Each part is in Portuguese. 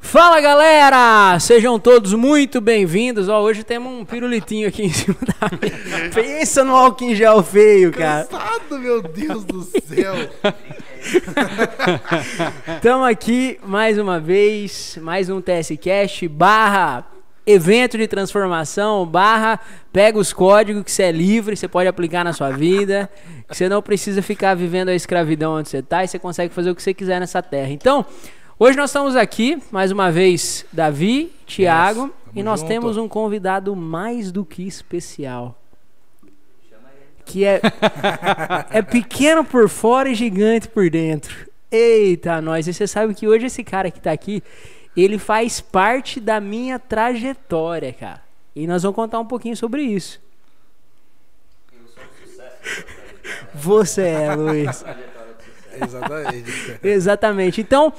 Fala galera! Sejam todos muito bem-vindos. Ó, hoje temos um pirulitinho aqui em cima da mesa. Pensa no álcool em gel feio, cara. Cansado, meu Deus do céu. Estamos aqui mais uma vez, mais um TSCast barra evento de transformação, barra pega os códigos que você é livre, você pode aplicar na sua vida, que você não precisa ficar vivendo a escravidão onde você está e você consegue fazer o que você quiser nessa terra. Então, hoje nós estamos aqui, mais uma vez, Davi, Thiago, Yes, e nós junto. temos um convidado mais do que especial. Que é, é pequeno por fora e gigante por dentro. Eita, nós. E você sabe que hoje esse cara que tá aqui, ele faz parte da minha trajetória, cara. E nós vamos contar um pouquinho sobre isso. Você é, Luiz. Exatamente. Exatamente. Então,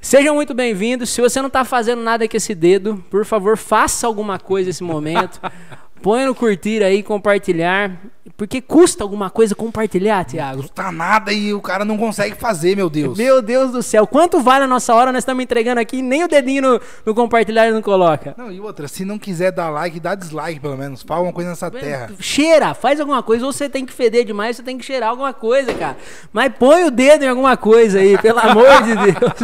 sejam muito bem-vindos. Se você não tá fazendo nada com esse dedo, por favor, faça alguma coisa nesse momento. Põe no curtir aí, compartilhar. Porque custa alguma coisa compartilhar, Thiago? Custa nada e o cara não consegue fazer, meu Deus. Meu Deus do céu, quanto vale a nossa hora? Nós estamos entregando aqui, nem o dedinho no, no compartilhar ele não coloca. Não, e outra, se não quiser dar like, dá dislike pelo menos. Fala uma coisa nessa terra. Cheira, faz alguma coisa, ou você tem que feder demais, você tem que cheirar alguma coisa, cara. Mas põe o dedo em alguma coisa aí, pelo amor de Deus.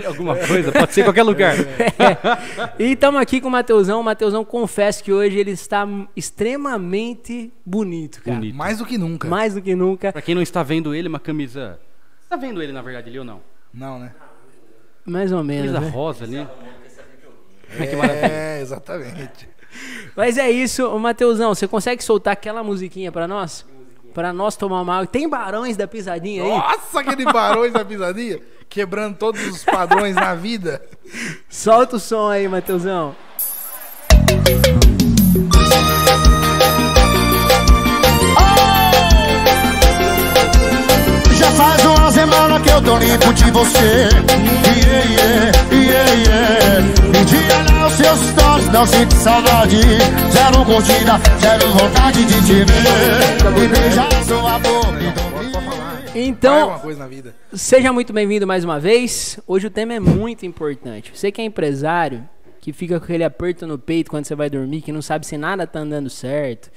Alguma coisa, pode ser em qualquer lugar. É. E estamos aqui com o Mateusão. O Mateusão, confesso que hoje ele está extremamente bonito, cara. Bonito. Mais do que nunca. Mais do que nunca. Pra quem não está vendo ele, uma camisa. Você tá vendo ele, na verdade, ali ou não? Não, né? Mais ou menos. Camisa né? rosa ali. É, exatamente. Mas é isso, Mateusão, você consegue soltar aquela musiquinha pra nós? Pra nós tomar uma água. Tem barões da pisadinha aí? Nossa, aquele barões da pisadinha. Quebrando todos os padrões na vida. Solta o som aí, Mateusão. Faz uma semana que eu tô limpo de você yeah, yeah, yeah, yeah. Me diga lá os seus stories, não sinto saudade Zero curtida, zero vontade de te ver E beijar sua boca Então, alguma coisa na vida. seja muito bem-vindo mais uma vez. Hoje o tema é muito importante. Você que é empresário, que fica com aquele aperto no peito quando você vai dormir, que não sabe se nada tá andando certo,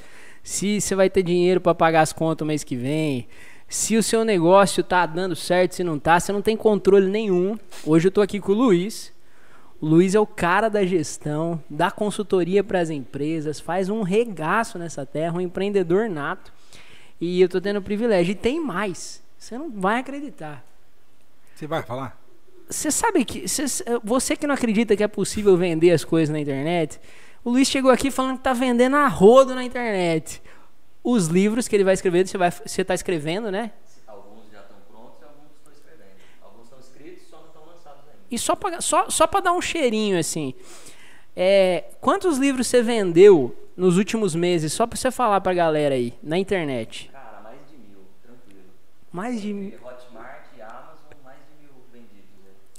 se você vai ter dinheiro pra pagar as contas o mês que vem, se o seu negócio tá dando certo, se não tá, você não tem controle nenhum. Hoje eu tô aqui com o Luiz. O Luiz é o cara da gestão, dá consultoria para as empresas, faz um regaço nessa terra, um empreendedor nato. E eu tô tendo o privilégio. E tem mais. Você não vai acreditar. Você vai falar? Você sabe que. cê- você que não acredita que é possível vender as coisas na internet, o Luiz chegou aqui falando que tá vendendo a rodo na internet. Os livros que ele vai escrever, você, vai, você tá escrevendo, né? Alguns já estão prontos e alguns estou escrevendo. Alguns estão escritos, só não estão lançados ainda. E só pra, só, só pra dar um cheirinho, assim. É, quantos livros você vendeu nos últimos meses, só pra você falar pra galera aí, na internet? Cara, mais de mil, tranquilo. Mais de. E Hotmart Amazon, mais de mil vendidos.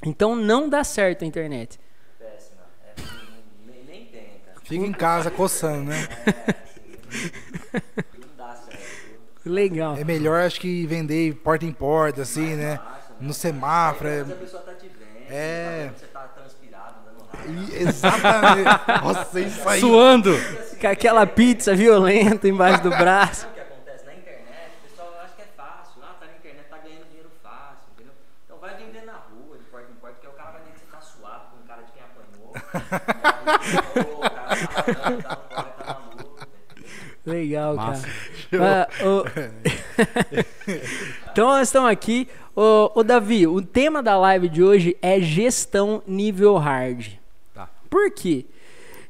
É Então não dá certo a internet. péssima. É, nem, nem tenta. Fica em casa coçando, né? Viu? Legal. É melhor, acho que vender porta em porta, assim, né? No semáforo. Mas a É... pessoa tá te vendo, É. tá vendo que você tá transpirado, e- Exatamente. Nossa, isso aí. Suando! Com aquela pizza violenta embaixo do braço. Legal, Massa. cara. Ah, ô- então nós estamos aqui. Ô, ô, Davi, o tema da live de hoje é gestão nível hard. Tá. Por quê?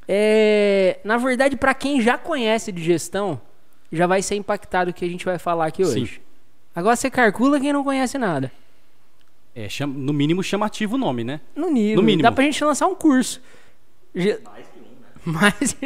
É, na verdade, para quem já conhece de gestão, já vai ser impactado o que a gente vai falar aqui hoje. Sim. Agora você calcula quem não conhece nada. É, cham- no mínimo chamativo o nome, né? No nível. No mínimo. Dá pra gente lançar um curso. Mais que um, né? Mas.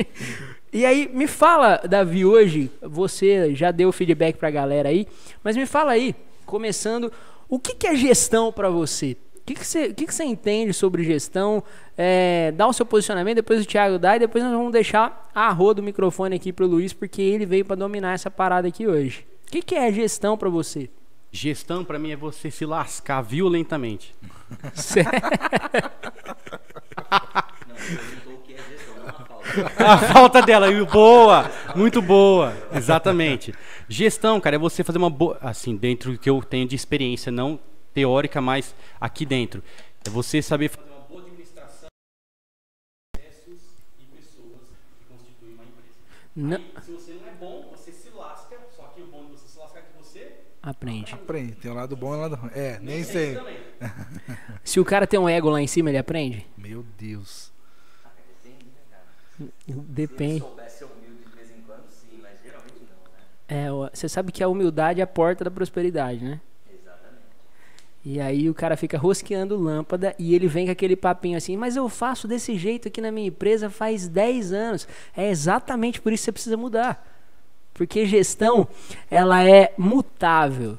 E aí, me fala, Davi, hoje, você já deu feedback pra galera aí, mas me fala aí, começando, o que, que é gestão pra você? O que, que, você, o que, que você entende sobre gestão? É, dá o seu posicionamento, depois o Thiago dá, e depois nós vamos deixar a roda do microfone aqui pro Luiz, porque ele veio pra dominar essa parada aqui hoje. O que, que é gestão pra você? Gestão pra mim é você se lascar violentamente. Sério? Não, ele perguntou o que é gestão, não a falta. Dela, e boa, muito boa, exatamente. Gestão, cara, é você fazer uma boa, assim, dentro do que eu tenho de experiência, não teórica, mas aqui dentro. É você saber fazer uma boa administração de processos e pessoas que constituem uma empresa. Não, Aí, se você não é bom, você se lasca, só que o bom de você se lascar é que você aprende. Aprende, tem um lado bom e um lado ruim. É, nem sei. Se o cara tem um ego lá em cima, ele aprende? Meu Deus. Depende? Se soubesse humilde de vez em quando, sim, mas geralmente não, né? É, você sabe que a humildade é a porta da prosperidade, né? Exatamente. E aí o cara fica rosqueando lâmpada e ele vem com aquele papinho assim, mas eu faço desse jeito aqui na minha empresa faz 10 anos. É exatamente por isso que você precisa mudar. Porque gestão, ela é mutável.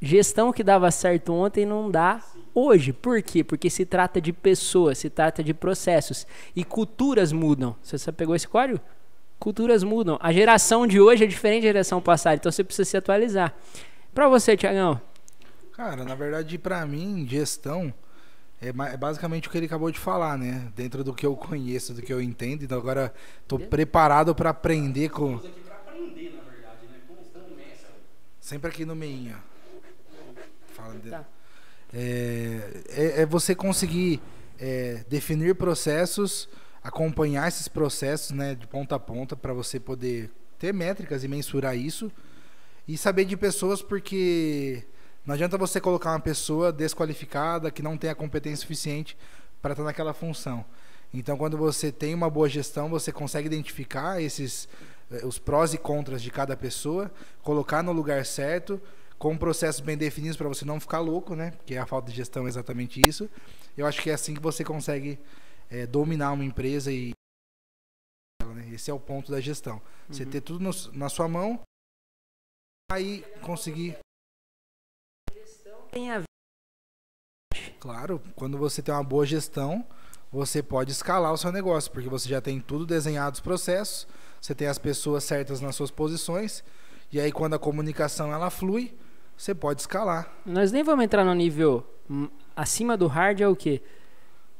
Gestão que dava certo ontem não dá hoje. Por quê? Porque se trata de pessoas, se trata de processos. E culturas mudam. Você você pegou esse código? Culturas mudam. A geração de hoje é diferente da geração passada, então você precisa se atualizar. Pra você, Tiagão, Cara, na verdade, pra mim, gestão é, é basicamente o que ele acabou de falar, né? Dentro do que eu conheço, do que eu entendo. Então agora tô preparado pra aprender com. Estamos aqui pra aprender, na verdade, né? Sempre aqui no meinho. Fala de... Tá. É, é, é você conseguir é, definir processos, acompanhar esses processos, né, de ponta a ponta, para você poder ter métricas e mensurar isso e saber de pessoas porque não adianta você colocar uma pessoa desqualificada que não tem a competência suficiente para estar naquela função. Então, quando você tem uma boa gestão, você consegue identificar esses eh, os prós e contras de cada pessoa, colocar no lugar certo, com processos bem definidos para você não ficar louco, né? Porque a falta de gestão é exatamente isso. Eu acho que é assim que você consegue eh, dominar uma empresa e né? esse é o ponto da gestão. Você ter tudo no- na sua mão, aí conseguir tem a Claro, quando você tem uma boa gestão, você pode escalar o seu negócio, porque você já tem tudo desenhado os processos, você tem as pessoas certas nas suas posições, e aí quando a comunicação ela flui, você pode escalar. Nós nem vamos entrar no nível hum, acima do hard é o quê?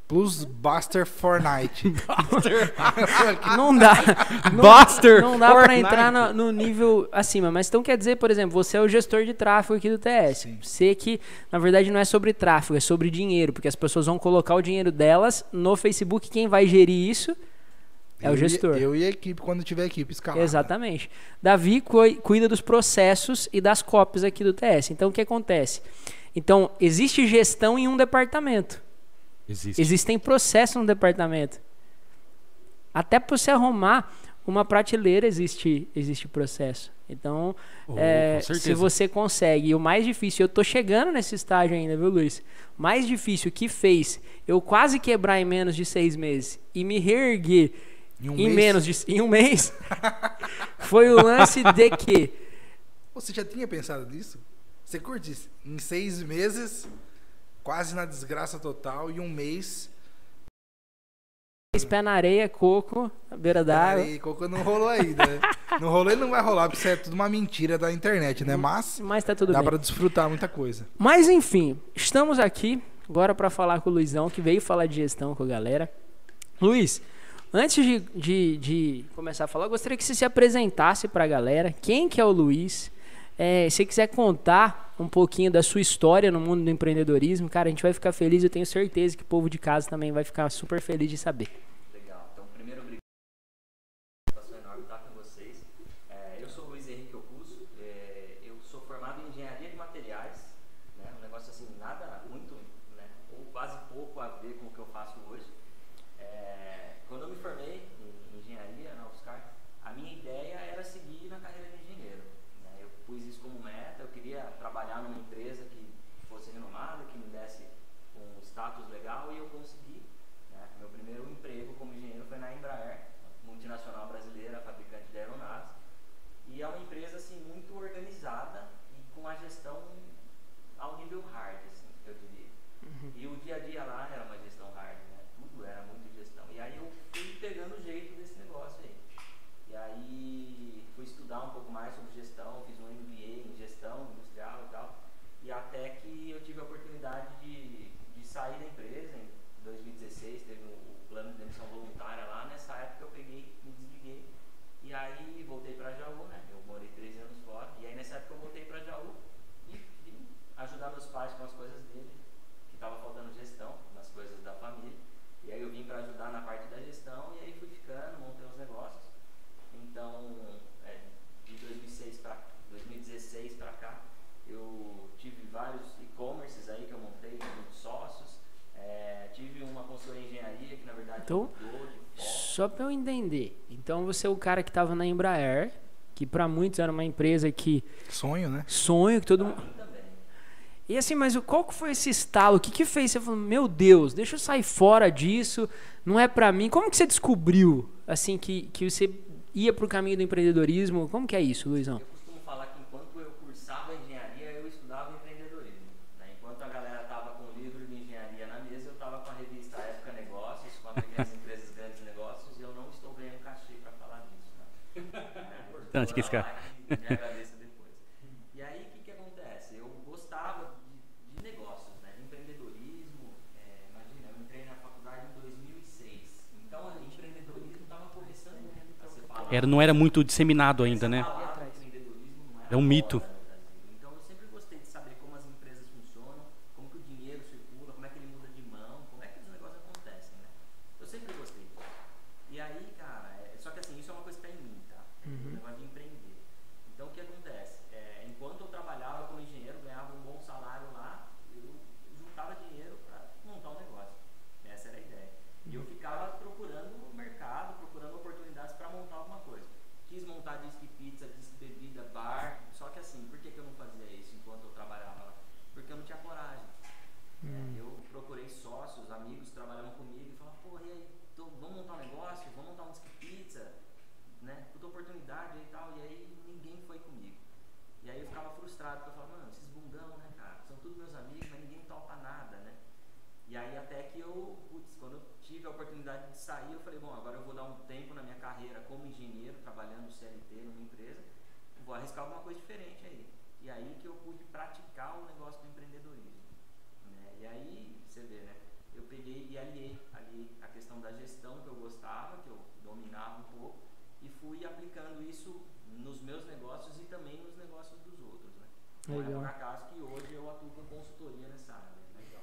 Plus Buster Fortnite. Não dá. Não, Buster não dá pra Fortnite. entrar no, no nível acima. Mas então quer dizer, por exemplo, você é o gestor de tráfego aqui do TS. Sim. Você que, na verdade, não é sobre tráfego, é sobre dinheiro. Porque as pessoas vão colocar o dinheiro delas no Facebook. Quem vai gerir isso é Eu o e- gestor. Eu e a equipe, quando tiver equipe escalada. Exatamente. Davi cuida dos processos e das cópias aqui do TS. Então, o que acontece? Então, existe gestão em um departamento. Existe. Existem processos no departamento. Até para você arrumar uma prateleira existe, existe processo. Então, Oh, é, com certeza. se você consegue, e o mais difícil, eu tô chegando nesse estágio ainda, viu, Luiz? O mais difícil que fez eu quase quebrar em menos de seis meses e me reerguer Em um em mês? menos de em um mês foi o lance de que Você já tinha pensado nisso? Você curte isso? Em seis meses, quase na desgraça total, e um mês. pé na areia, coco, na beira d'água. Aí, Coco não rolou ainda. né? Não rolou e não vai rolar, porque isso é tudo uma mentira da internet, né? Mas Mas tá tudo dá pra desfrutar muita coisa. Mas enfim, estamos aqui agora para falar com o Luizão, que veio falar de gestão com a galera. Luiz, antes de, de, de começar a falar, gostaria que você se apresentasse para a galera. Quem que é o Luiz? É, se quiser contar um pouquinho da sua história no mundo do empreendedorismo, cara, a gente vai ficar feliz. Eu tenho certeza que o povo de casa também vai ficar super feliz de saber. E aí voltei para Jaú, né? Eu morei três anos fora. E aí nessa época eu voltei para Jaú e vim ajudar meus pais com as coisas dele, que tava faltando gestão nas coisas da família. E aí eu vim para ajudar na parte da gestão e aí fui ficando, montei os negócios. Então, é, de 2006 2016 para cá, eu tive vários e-commerces aí que eu montei com sócios. É, tive uma consultoria de engenharia que na verdade então, mudou de só pra eu entender. Então você é o cara que tava na Embraer, que pra muitos era uma empresa que Sonho, né? sonho que todo mundo. E assim, mas o- qual que foi esse estalo? O que que fez? Você falou, meu Deus, deixa eu sair fora disso, não é pra mim. Como que você descobriu, assim, que, que você ia pro caminho do empreendedorismo? Como que é isso, Luizão? Eu costumo falar que enquanto eu cursava engenharia, eu estudava empreendedorismo. né? Enquanto a galera estava com o livro de engenharia na mesa, eu estava com a revista Época Negócios, com a Pequenas Empresas Grandes Negócios, e eu não estou ganhando cachê para falar disso. Né? Importante que esse cara- Me agradeça depois. E aí, o que, que acontece? Eu gostava de, de negócios, né? de empreendedorismo. é, imagina, eu entrei na faculdade em 2006. Então, o empreendedorismo estava começando a ser falado. Era, não era muito disseminado ainda, né? Essa palavra empreendedorismo não É um mito. moda no Brasil. Então eu sempre gostei de saber como as empresas funcionam, como que o dinheiro circula, como é que ele muda de mão, como é que os negócios acontecem, né? Eu sempre gostei disso. E aí, cara, é- só que assim, isso é uma coisa que tá em mim, tá? O negócio de empreender. Então o que acontece? É, enquanto eu trabalhava como engenheiro, ganhava um bom salário lá, eu juntava dinheiro para montar um negócio. Essa era a ideia. E eu ficava procurando o mercado, procurando oportunidades para montar alguma coisa. Quis montar disque pizza, disque bebida, bar. Só que assim, por que, que eu não fazia isso enquanto eu trabalhava lá? Porque eu não tinha coragem. É, eu procurei sócios, amigos que trabalhavam comigo e falavam, pô, e aí, tô- vamos montar um negócio, vamos montar um disque pizza, né? Puta oportunidade e tal. E aí ninguém foi comigo. E aí eu ficava frustrado, porque eu falava, mano, esses bundão, né, cara? São todos meus amigos, mas ninguém topa nada, né? E aí até que eu, putz, quando eu tive a oportunidade de sair, eu falei, bom, agora eu vou dar um tempo na minha carreira como engenheiro, trabalhando no CLT numa empresa, vou arriscar alguma coisa diferente aí. E aí que eu pude praticar o negócio do empreendedorismo. Né? E aí, você vê, né? Eu peguei e aliei, aliei a questão da gestão que eu gostava, que eu dominava um pouco, e fui aplicando isso nos meus negócios e também nos negócios dos outros, né? Não é Legal. por acaso que hoje eu atuo com consultoria nessa área. né? Legal.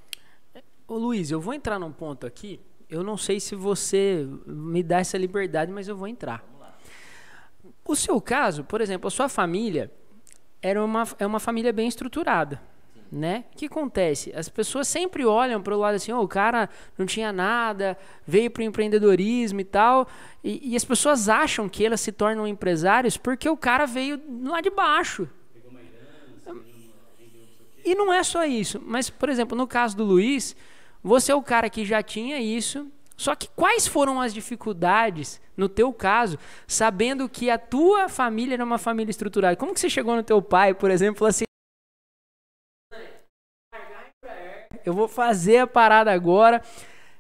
Ô Luiz, eu vou entrar num ponto aqui. Eu não sei se você me dá essa liberdade, mas eu vou entrar. O seu caso, por exemplo, a sua família era uma, é uma família bem estruturada. Né? O que acontece? As pessoas sempre olham para o lado assim, "Ô, o cara não tinha nada, veio para o empreendedorismo e tal, e, e as pessoas acham que elas se tornam empresários porque o cara veio lá de baixo. E não é só isso, mas, por exemplo, no caso do Luiz, você é o cara que já tinha isso, só que quais foram as dificuldades, no teu caso, sabendo que a tua família era uma família estruturada? Como que você chegou no teu pai, por exemplo, assim, eu vou fazer a parada agora.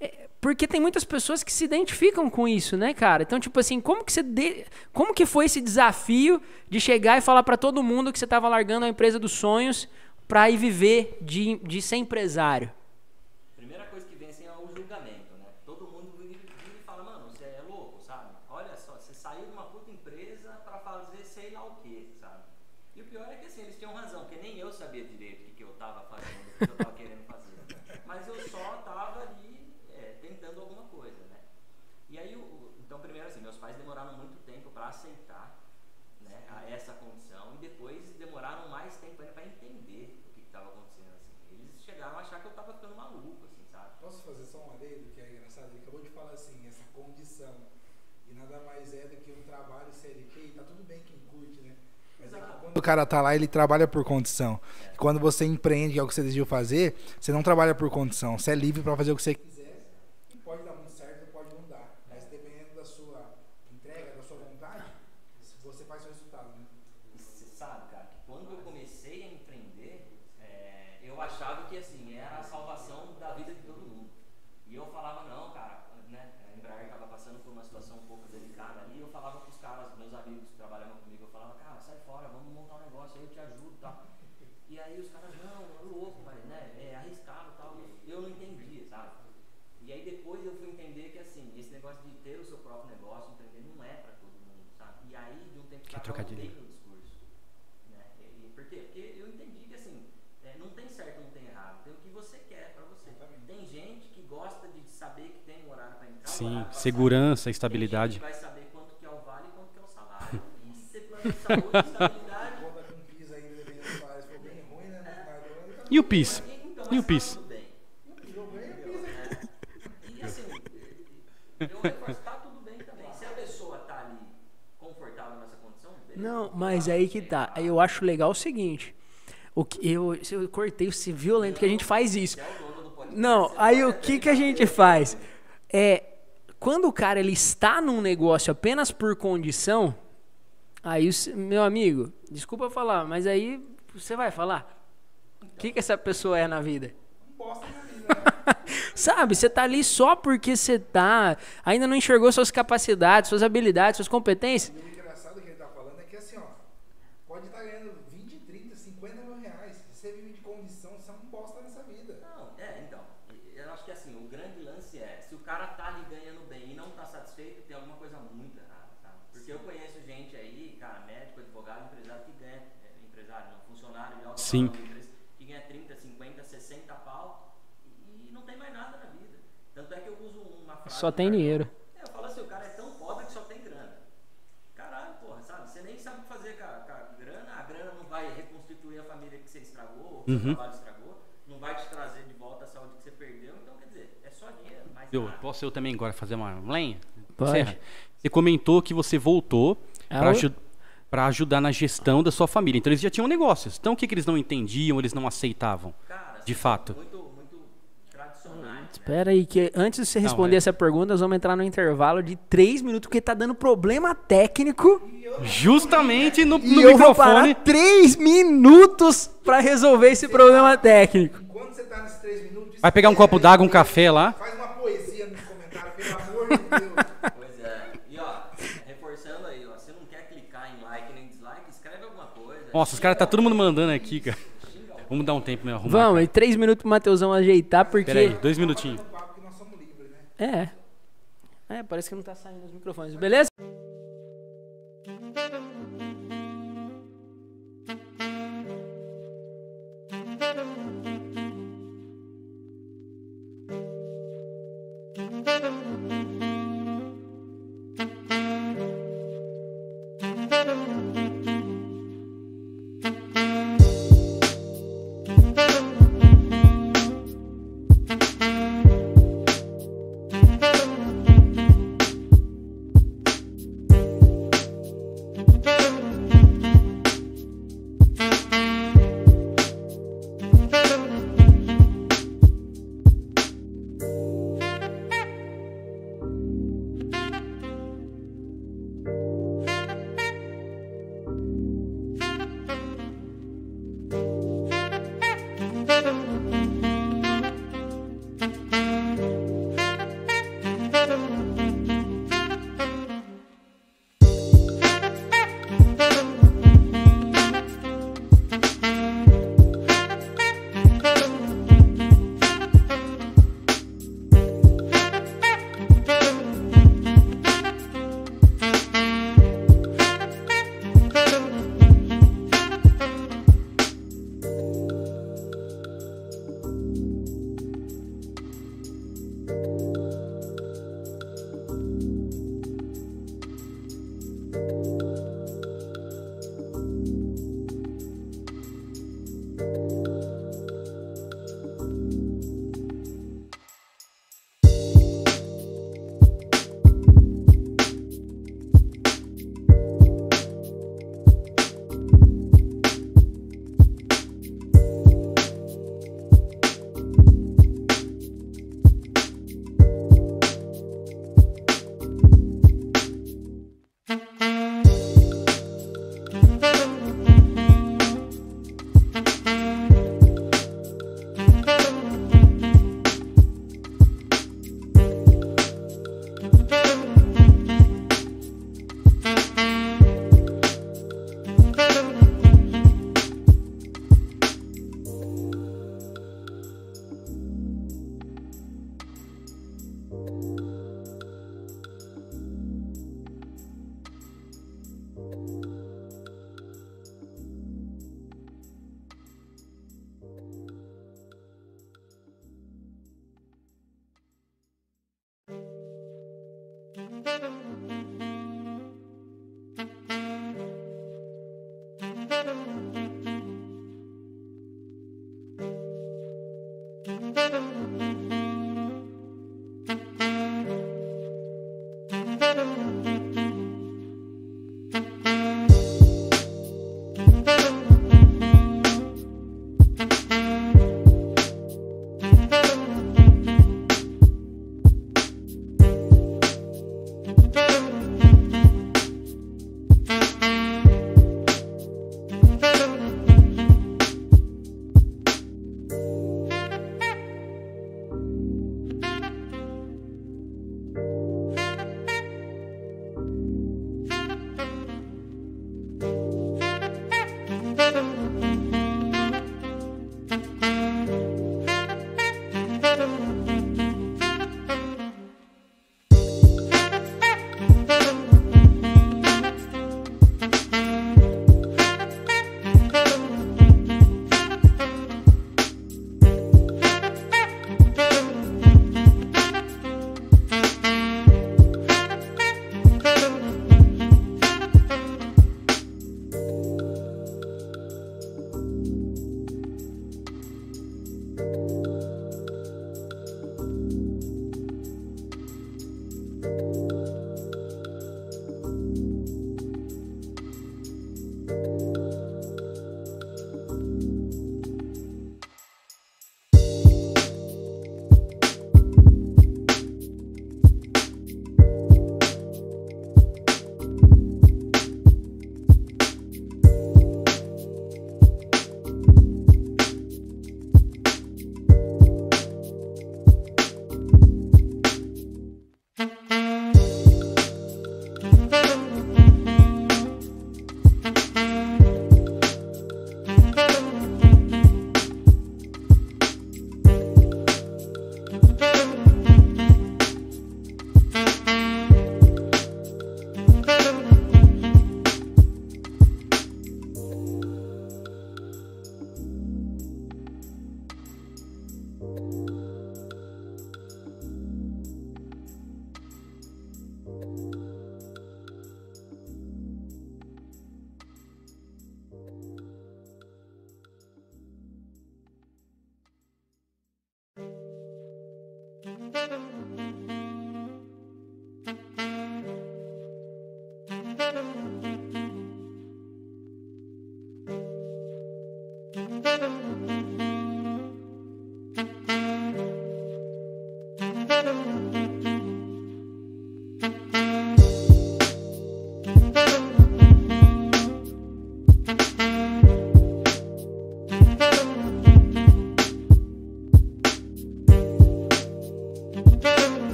É, Porque tem muitas pessoas que se identificam com isso, né, cara? Então, tipo assim, como que você de- como que foi esse desafio de chegar e falar pra todo mundo que você tava largando a empresa dos sonhos pra ir viver de, de ser empresário? Primeira coisa que vem assim é o julgamento, né? Todo mundo vive vive e fala, mano, você é louco, sabe? Olha só, você saiu de uma puta empresa pra fazer sei lá o que, sabe? E o pior é que assim, eles tinham razão, porque nem eu sabia direito o que, que eu tava fazendo, o que eu tava querendo fazer. Mas eu só tava ali é, tentando alguma coisa, né? E aí, o- então primeiro assim, meus pais demoraram muito tempo pra aceitar né, a essa condição e depois demoraram mais tempo ainda pra entender o que estava acontecendo, assim. Eles chegaram a achar que eu tava ficando maluco, assim, sabe? Posso fazer só um adendo que é engraçado? Ele acabou de falar assim, essa condição. E nada mais é do que um trabalho CLT, e tá tudo bem quem curte, né? Mas é quando o cara tá lá, ele trabalha por condição. E quando você empreende, que é o que você decidiu fazer, você não trabalha por condição. Você é livre para fazer o que você quiser. E pode dar muito certo, pode não dar. Mas dependendo da sua entrega, da sua vontade, você faz o resultado, né? E você sabe, cara, que quando eu comecei a empreender, é, eu achava que assim, era a salvação da vida de todo mundo. E eu falava, não, cara, né? A Embraer estava passando por uma situação um pouco delicada ali, eu falava pros caras, meus amigos que trabalhavam comigo, eu falava, cara, sai fora, vamos montar um negócio aí, eu te ajudo e tal. E aí os caras, não, é louco, mas né, é arriscado e tal. E eu não entendia, sabe? E aí depois eu fui entender que assim, esse negócio de ter o seu próprio negócio, empreender, não é pra todo mundo, sabe? E aí, de um tempo pra cá, eu trocadilho. mudei meu discurso. Né? E, e por quê? Porque eu entendi que assim, é, não tem certo, não tem errado. Tem o que você quer pra você. Tem gente que gosta de saber que tem um horário pra entrar, um Sim, horário pra segurança, estabilidade. Vai saber quanto que é o vale e quanto que é o salário. E se você plano de saúde, estabilidade, né? Tá E o PIS? então, E o PIS? tá tudo bem. tudo bem. E assim, Eu reforço, tá tudo bem também. Se a pessoa tá ali confortável nessa condição, beleza. Não, mas aí que tá. Eu acho legal o seguinte. O que eu, eu cortei esse violento que a gente faz isso. Não, aí o que que a gente faz? É quando o cara ele está num negócio apenas por condição, aí meu amigo, desculpa falar, mas aí você vai falar. O que que essa pessoa é na vida? Sabe, você tá ali só porque você tá, ainda não enxergou suas capacidades, suas habilidades, suas competências. E o engraçado que ele tá falando é que assim, ó, pode estar ganhando 20, 30, 50 mil reais. Se você vive de condição, você é um bosta nessa vida. Não, é, então. Eu acho que assim, o grande lance é, se o cara tá ali ganhando bem e não tá satisfeito, tem alguma coisa muito errada, sabe? Porque eu conheço gente aí, cara, médico, advogado, empresário que ganha, é, empresário não, funcionário de alta Sim. que ganha 30, 50, 60 pau e não tem mais nada na vida. Tanto é que eu uso uma frase. Só tem dinheiro. É, eu falo assim, o cara é tão pobre que só tem grana. Caralho, porra, sabe? Você nem sabe o que fazer com a, com a grana, a grana não vai reconstituir a família que você estragou, ou que Uhum. trabalho estragou, não vai te trazer de volta a saúde que você perdeu, então quer dizer, é só dinheiro, mais Eu, nada. posso eu também agora fazer uma lenha? Pode. Você comentou que você voltou Ah, para ajudar na gestão da sua família. Então eles já tinham negócios. Então o que, que eles não entendiam, eles não aceitavam? Cara, De fato. Muito, muito tradicionais. né? Espera aí, que antes de você Não, responder é. essa pergunta, nós vamos entrar no intervalo de 3 minutos, porque tá dando problema técnico. Justamente no, no e eu vou microfone. parar 3 minutos pra resolver esse problema técnico. Enquanto você tá nesses 3 minutos. Vai pegar um copo d'água, um café lá. Faz uma poesia nos comentários, pelo amor de Deus. Nossa, os caras tá todo mundo mandando aqui, cara. Vamos dar um tempo, mesmo. Arrumar, Vamos, em três minutos pro Mateusão ajeitar, porque. Peraí, dois minutinhos. É. É, parece que não tá saindo os microfones. Beleza? Música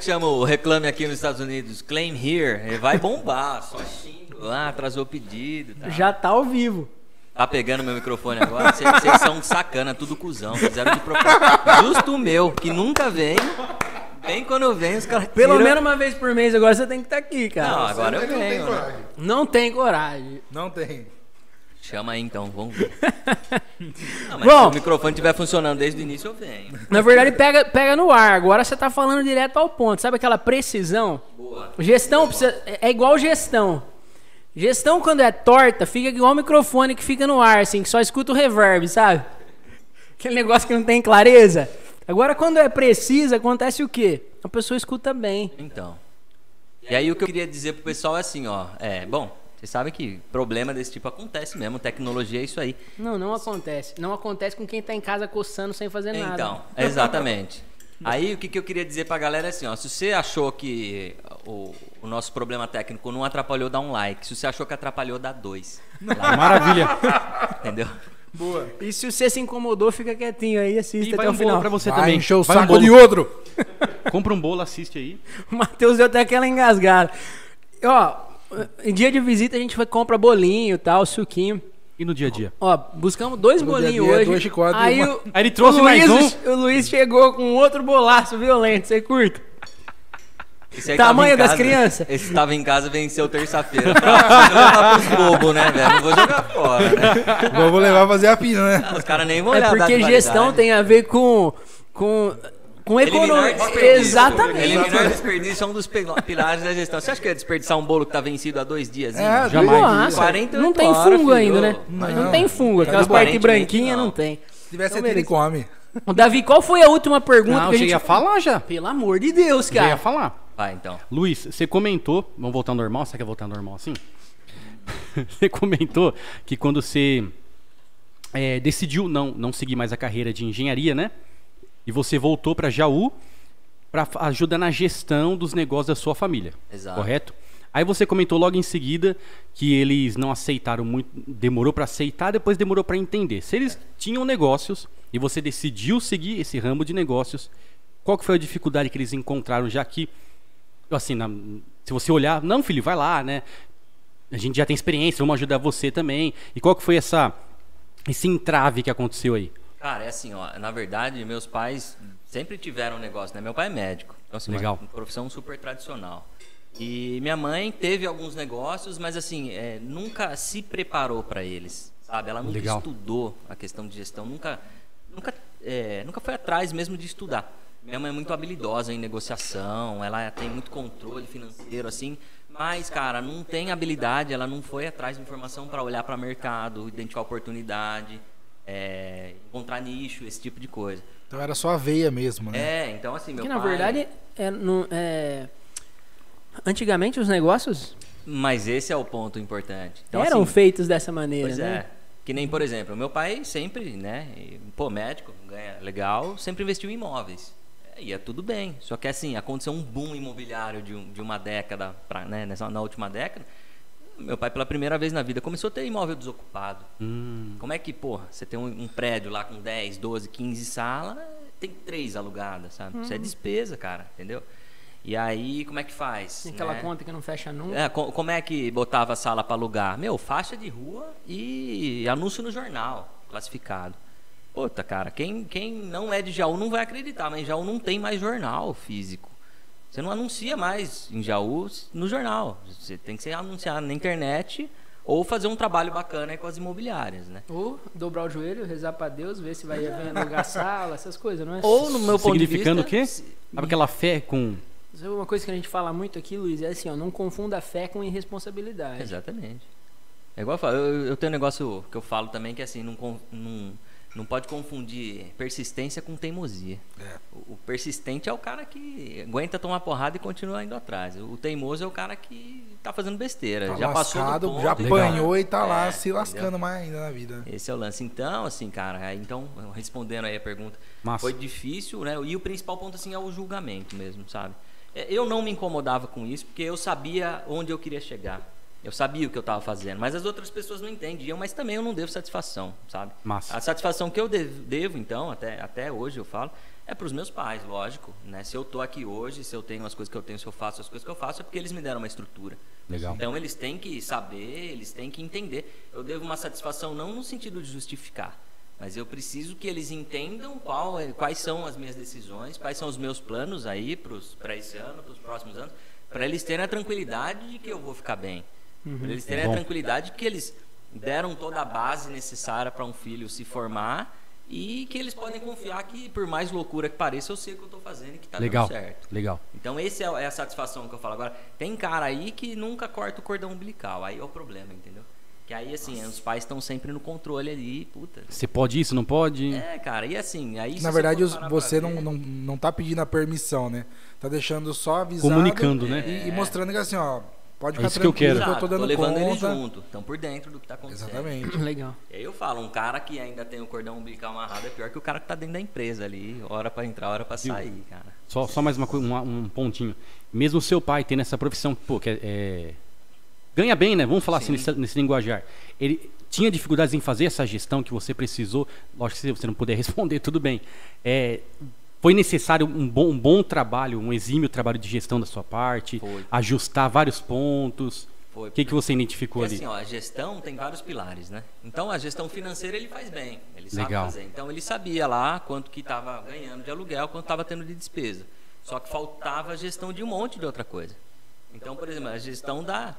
que chama o reclame aqui nos Estados Unidos? Claim here. Ele vai bombar. Só xingo lá, atrasou o pedido. Tá, Já tá ao vivo. tá pegando meu microfone agora? Vocês são sacana, tudo cuzão. Fizeram de propósito. Justo o meu, que nunca vem. Vem quando vem, os caras. Pelo tiram- menos uma vez por mês agora você tem que estar aqui, cara. Não, agora eu não tem venho. né? coragem. Não tem coragem. Não tem. Chama aí então, vamos ver. Não, mas Bom. se o microfone estiver funcionando desde o início, eu venho. Na verdade, pega, pega no ar. Agora você tá falando direto ao ponto. Sabe aquela precisão? Boa. Gestão precisa, é é igual gestão. Gestão, quando é torta, fica igual o microfone que fica no ar, assim, que só escuta o reverb, sabe? Aquele negócio que não tem clareza. Agora, quando é precisa, acontece o quê? A pessoa escuta bem. Então. E aí o que eu queria dizer pro pessoal é assim, ó. É, bom, vocês sabem que problema desse tipo acontece mesmo. Tecnologia é isso aí. Não, não acontece. Não acontece com quem tá em casa coçando sem fazer nada. Então, exatamente. Aí o que, que eu queria dizer pra galera é assim, ó. Se você achou que o, o nosso problema técnico não atrapalhou, dá um like. Se você achou que atrapalhou, dá dois. Maravilha. Entendeu? E se você se incomodou, fica quietinho aí, E assista vai até um o bolo final. pra você Vai também. encher o Vai um saco de outro. Compra um bolo, assiste aí. O Matheus deu até aquela engasgada. Ó, em dia de visita a gente foi compra bolinho e tal, suquinho. E no dia a dia? Ó, buscamos dois No dia a bolinhos dia, hoje. dois aí, uma- o, Aí ele trouxe o mais Luiz, um. O Luiz chegou com outro bolaço violento, você curta? Esse aí Tamanho das casa- crianças? Esse tava em casa, venceu terça-feira. Não, vou levar pros bobos, né, velho? Não vou jogar fora, né? Vou levar pra fazer a pina, né? Os caras nem vão É olhar data porque gestão tem a ver com. com. Com economia. Exatamente. Eliminar desperdício é um dos pilares da gestão. Você acha que é desperdiçar um bolo que tá vencido há dois dias? É, Jamais. Nossa, 48 não tem fungo filho. ainda, né? Não. Não, tem fungo. Aquelas partes branquinhas não. não. tem. Se tivesse Então, ele come. Davi, qual foi a última pergunta Não, que a cheguei gente. a falar já. Pelo amor de Deus, Já ia cara. falar. Vai, então. Luiz, você comentou, vamos voltar ao normal, você quer voltar ao normal assim? você comentou que quando você é, decidiu não, não seguir mais a carreira de engenharia, né? E você voltou para Jaú para ajudar na gestão dos negócios da sua família. Exato. Correto? Aí você comentou logo em seguida que eles não aceitaram muito, demorou para aceitar, depois demorou para entender. Se eles tinham negócios e você decidiu seguir esse ramo de negócios, qual que foi a dificuldade que eles encontraram, já que assim, na- se você olhar, não, filho, vai lá, né? A gente já tem experiência, vamos ajudar você também. E qual que foi essa esse entrave que aconteceu aí? Cara, é assim, ó. Na verdade, meus pais sempre tiveram um negócio, né? Meu pai é médico. Então, assim, Legal. uma profissão super tradicional. E minha mãe teve alguns negócios, mas assim, é, nunca se preparou para eles, sabe? Ela nunca Legal. estudou a questão de gestão, nunca, nunca, é, nunca foi atrás mesmo de estudar. Minha mãe é muito habilidosa em negociação, ela tem muito controle financeiro, assim, mas, cara, não tem habilidade, ela não foi atrás de informação para olhar para mercado, identificar oportunidade, é, encontrar nicho, esse tipo de coisa. Então era só a veia mesmo, né? É, então assim, meu Que pai... na verdade, é, não- é, antigamente os negócios Mas esse é o ponto importante. Então, eram assim, feitos dessa maneira, Pois né? é. Que nem, por exemplo, meu pai sempre, né, e, pô, médico, ganha legal, sempre investiu em imóveis. É, Ia tudo bem. Só que assim, aconteceu um boom imobiliário de, um- de uma década, pra, né, nessa, na última década. Meu pai, pela primeira vez na vida, começou a ter imóvel desocupado. Hum, Como é que, porra, você tem um, um prédio lá com 10, 12, 15 salas, tem três alugadas, sabe? Isso é despesa, cara, entendeu? E aí, como é que faz? Tem aquela né? conta que não fecha nunca. É, co- como é que botava a sala para alugar? Meu, faixa de rua e anúncio no jornal, classificado. Puta, cara, quem, quem não é de Jaú não vai acreditar, mas em Jaú não tem mais jornal físico. Você não anuncia mais em Jaú no jornal. Você tem que ser anunciado na internet ou fazer um trabalho bacana aí com as imobiliárias, né? Ou dobrar o joelho, rezar pra Deus, ver se vai alugar sala, essas coisas, não é? Ou no meu ponto de vista... Significando o quê? Sabe aquela fé com Sabe Uma coisa que a gente fala muito aqui, Luiz, é assim, ó, não confunda a fé com irresponsabilidade. Exatamente. É igual eu falo, eu, eu tenho um negócio que eu falo também que é assim, não, não, não pode confundir persistência com teimosia. É. O, o persistente é o cara que aguenta tomar porrada e continua indo atrás. O teimoso é o cara que tá fazendo besteira. Tá já passou do lascado, ponto já apanhou e tá lá É, se entendeu? lascando mais ainda na vida. Esse é o lance. Então, assim, cara, então, respondendo aí a pergunta, Massa. foi difícil, né? E o principal ponto, assim, é o julgamento mesmo, sabe? É, Eu não me incomodava com isso, porque eu sabia onde eu queria chegar. Eu sabia o que eu estava fazendo, mas as outras pessoas não entendiam, mas também eu não devo satisfação, sabe? Massa. A satisfação que eu devo, devo, então, até, até hoje eu falo, é para os meus pais, lógico, né? Se eu tô aqui hoje, se eu tenho as coisas que eu tenho, se eu faço as coisas que eu faço, é porque eles me deram uma estrutura. Legal. Então eles têm que saber, eles têm que entender. Eu devo uma satisfação não no sentido de justificar, mas eu preciso que eles entendam qual é- quais são as minhas decisões, quais são os meus planos aí para esse ano, para os próximos anos, para eles terem a tranquilidade de que eu vou ficar bem. Para eles terem Bom. a tranquilidade de que eles deram toda a base necessária para um filho se formar e que eles podem confiar que, por mais loucura que pareça, eu sei o que eu estou fazendo e que está dando certo. legal. Então, esse é, é a satisfação que eu falo. Agora, tem cara aí que nunca corta o cordão umbilical. Aí é o problema, entendeu? Que aí, assim, os pais estão sempre no controle ali, puta. Você pode isso, não pode? É, cara, e assim, aí se Na verdade, você não, ver- não, não tá pedindo a permissão, né? Tá deixando só avisado. Comunicando, né? E, e mostrando que assim, ó, pode É ficar isso que eu quero. que eu tô dando levando conta. eles junto, estão por dentro do que tá acontecendo. Exatamente. Legal. E aí eu falo, um cara que ainda tem o cordão umbilical amarrado é pior que o cara que tá dentro da empresa ali, hora pra entrar, hora pra sair, cara. Só, só mais uma, uma- um pontinho. Mesmo o seu pai tendo essa profissão, pô, que é, é- ganha bem, né? Vamos falar assim Sim. nesse, nesse linguajar. Ele tinha dificuldades em fazer essa gestão que você precisou. Lógico que se você não puder responder, tudo bem. É, foi necessário um bom, um bom trabalho, um exímio trabalho de gestão da sua parte, Foi. ajustar vários pontos. Foi. O que, que você identificou Porque ali? assim, ó, a gestão tem vários pilares, né? Então a gestão financeira ele faz bem, ele sabe Legal. fazer. Então ele sabia lá quanto que estava ganhando de aluguel, quanto estava tendo de despesa. Só que faltava a gestão de um monte de outra coisa. Então, por exemplo, a gestão da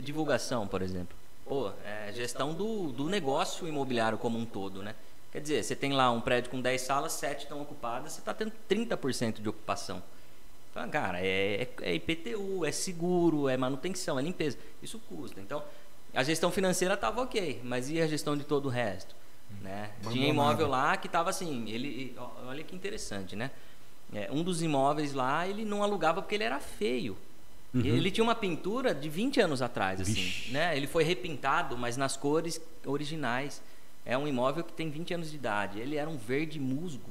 divulgação, por exemplo. Pô, é gestão do, do negócio imobiliário como um todo, né? Quer dizer, você tem lá um prédio com 10 salas, 7 estão ocupadas, você está tendo 30% de ocupação. Então, cara, é, é- é IPTU, é seguro, é manutenção, é limpeza. Isso custa. Então, a gestão financeira estava ok, mas e a gestão de todo o resto? Né? Tinha imóvel lá que estava assim, ele, olha que interessante, né? É, um dos imóveis lá, ele não alugava porque ele era feio. E Ele tinha uma pintura de 20 anos atrás, assim, Vixe. né? Ele foi repintado, mas nas cores originais. É um imóvel que tem 20 anos de idade. Ele era um verde musgo.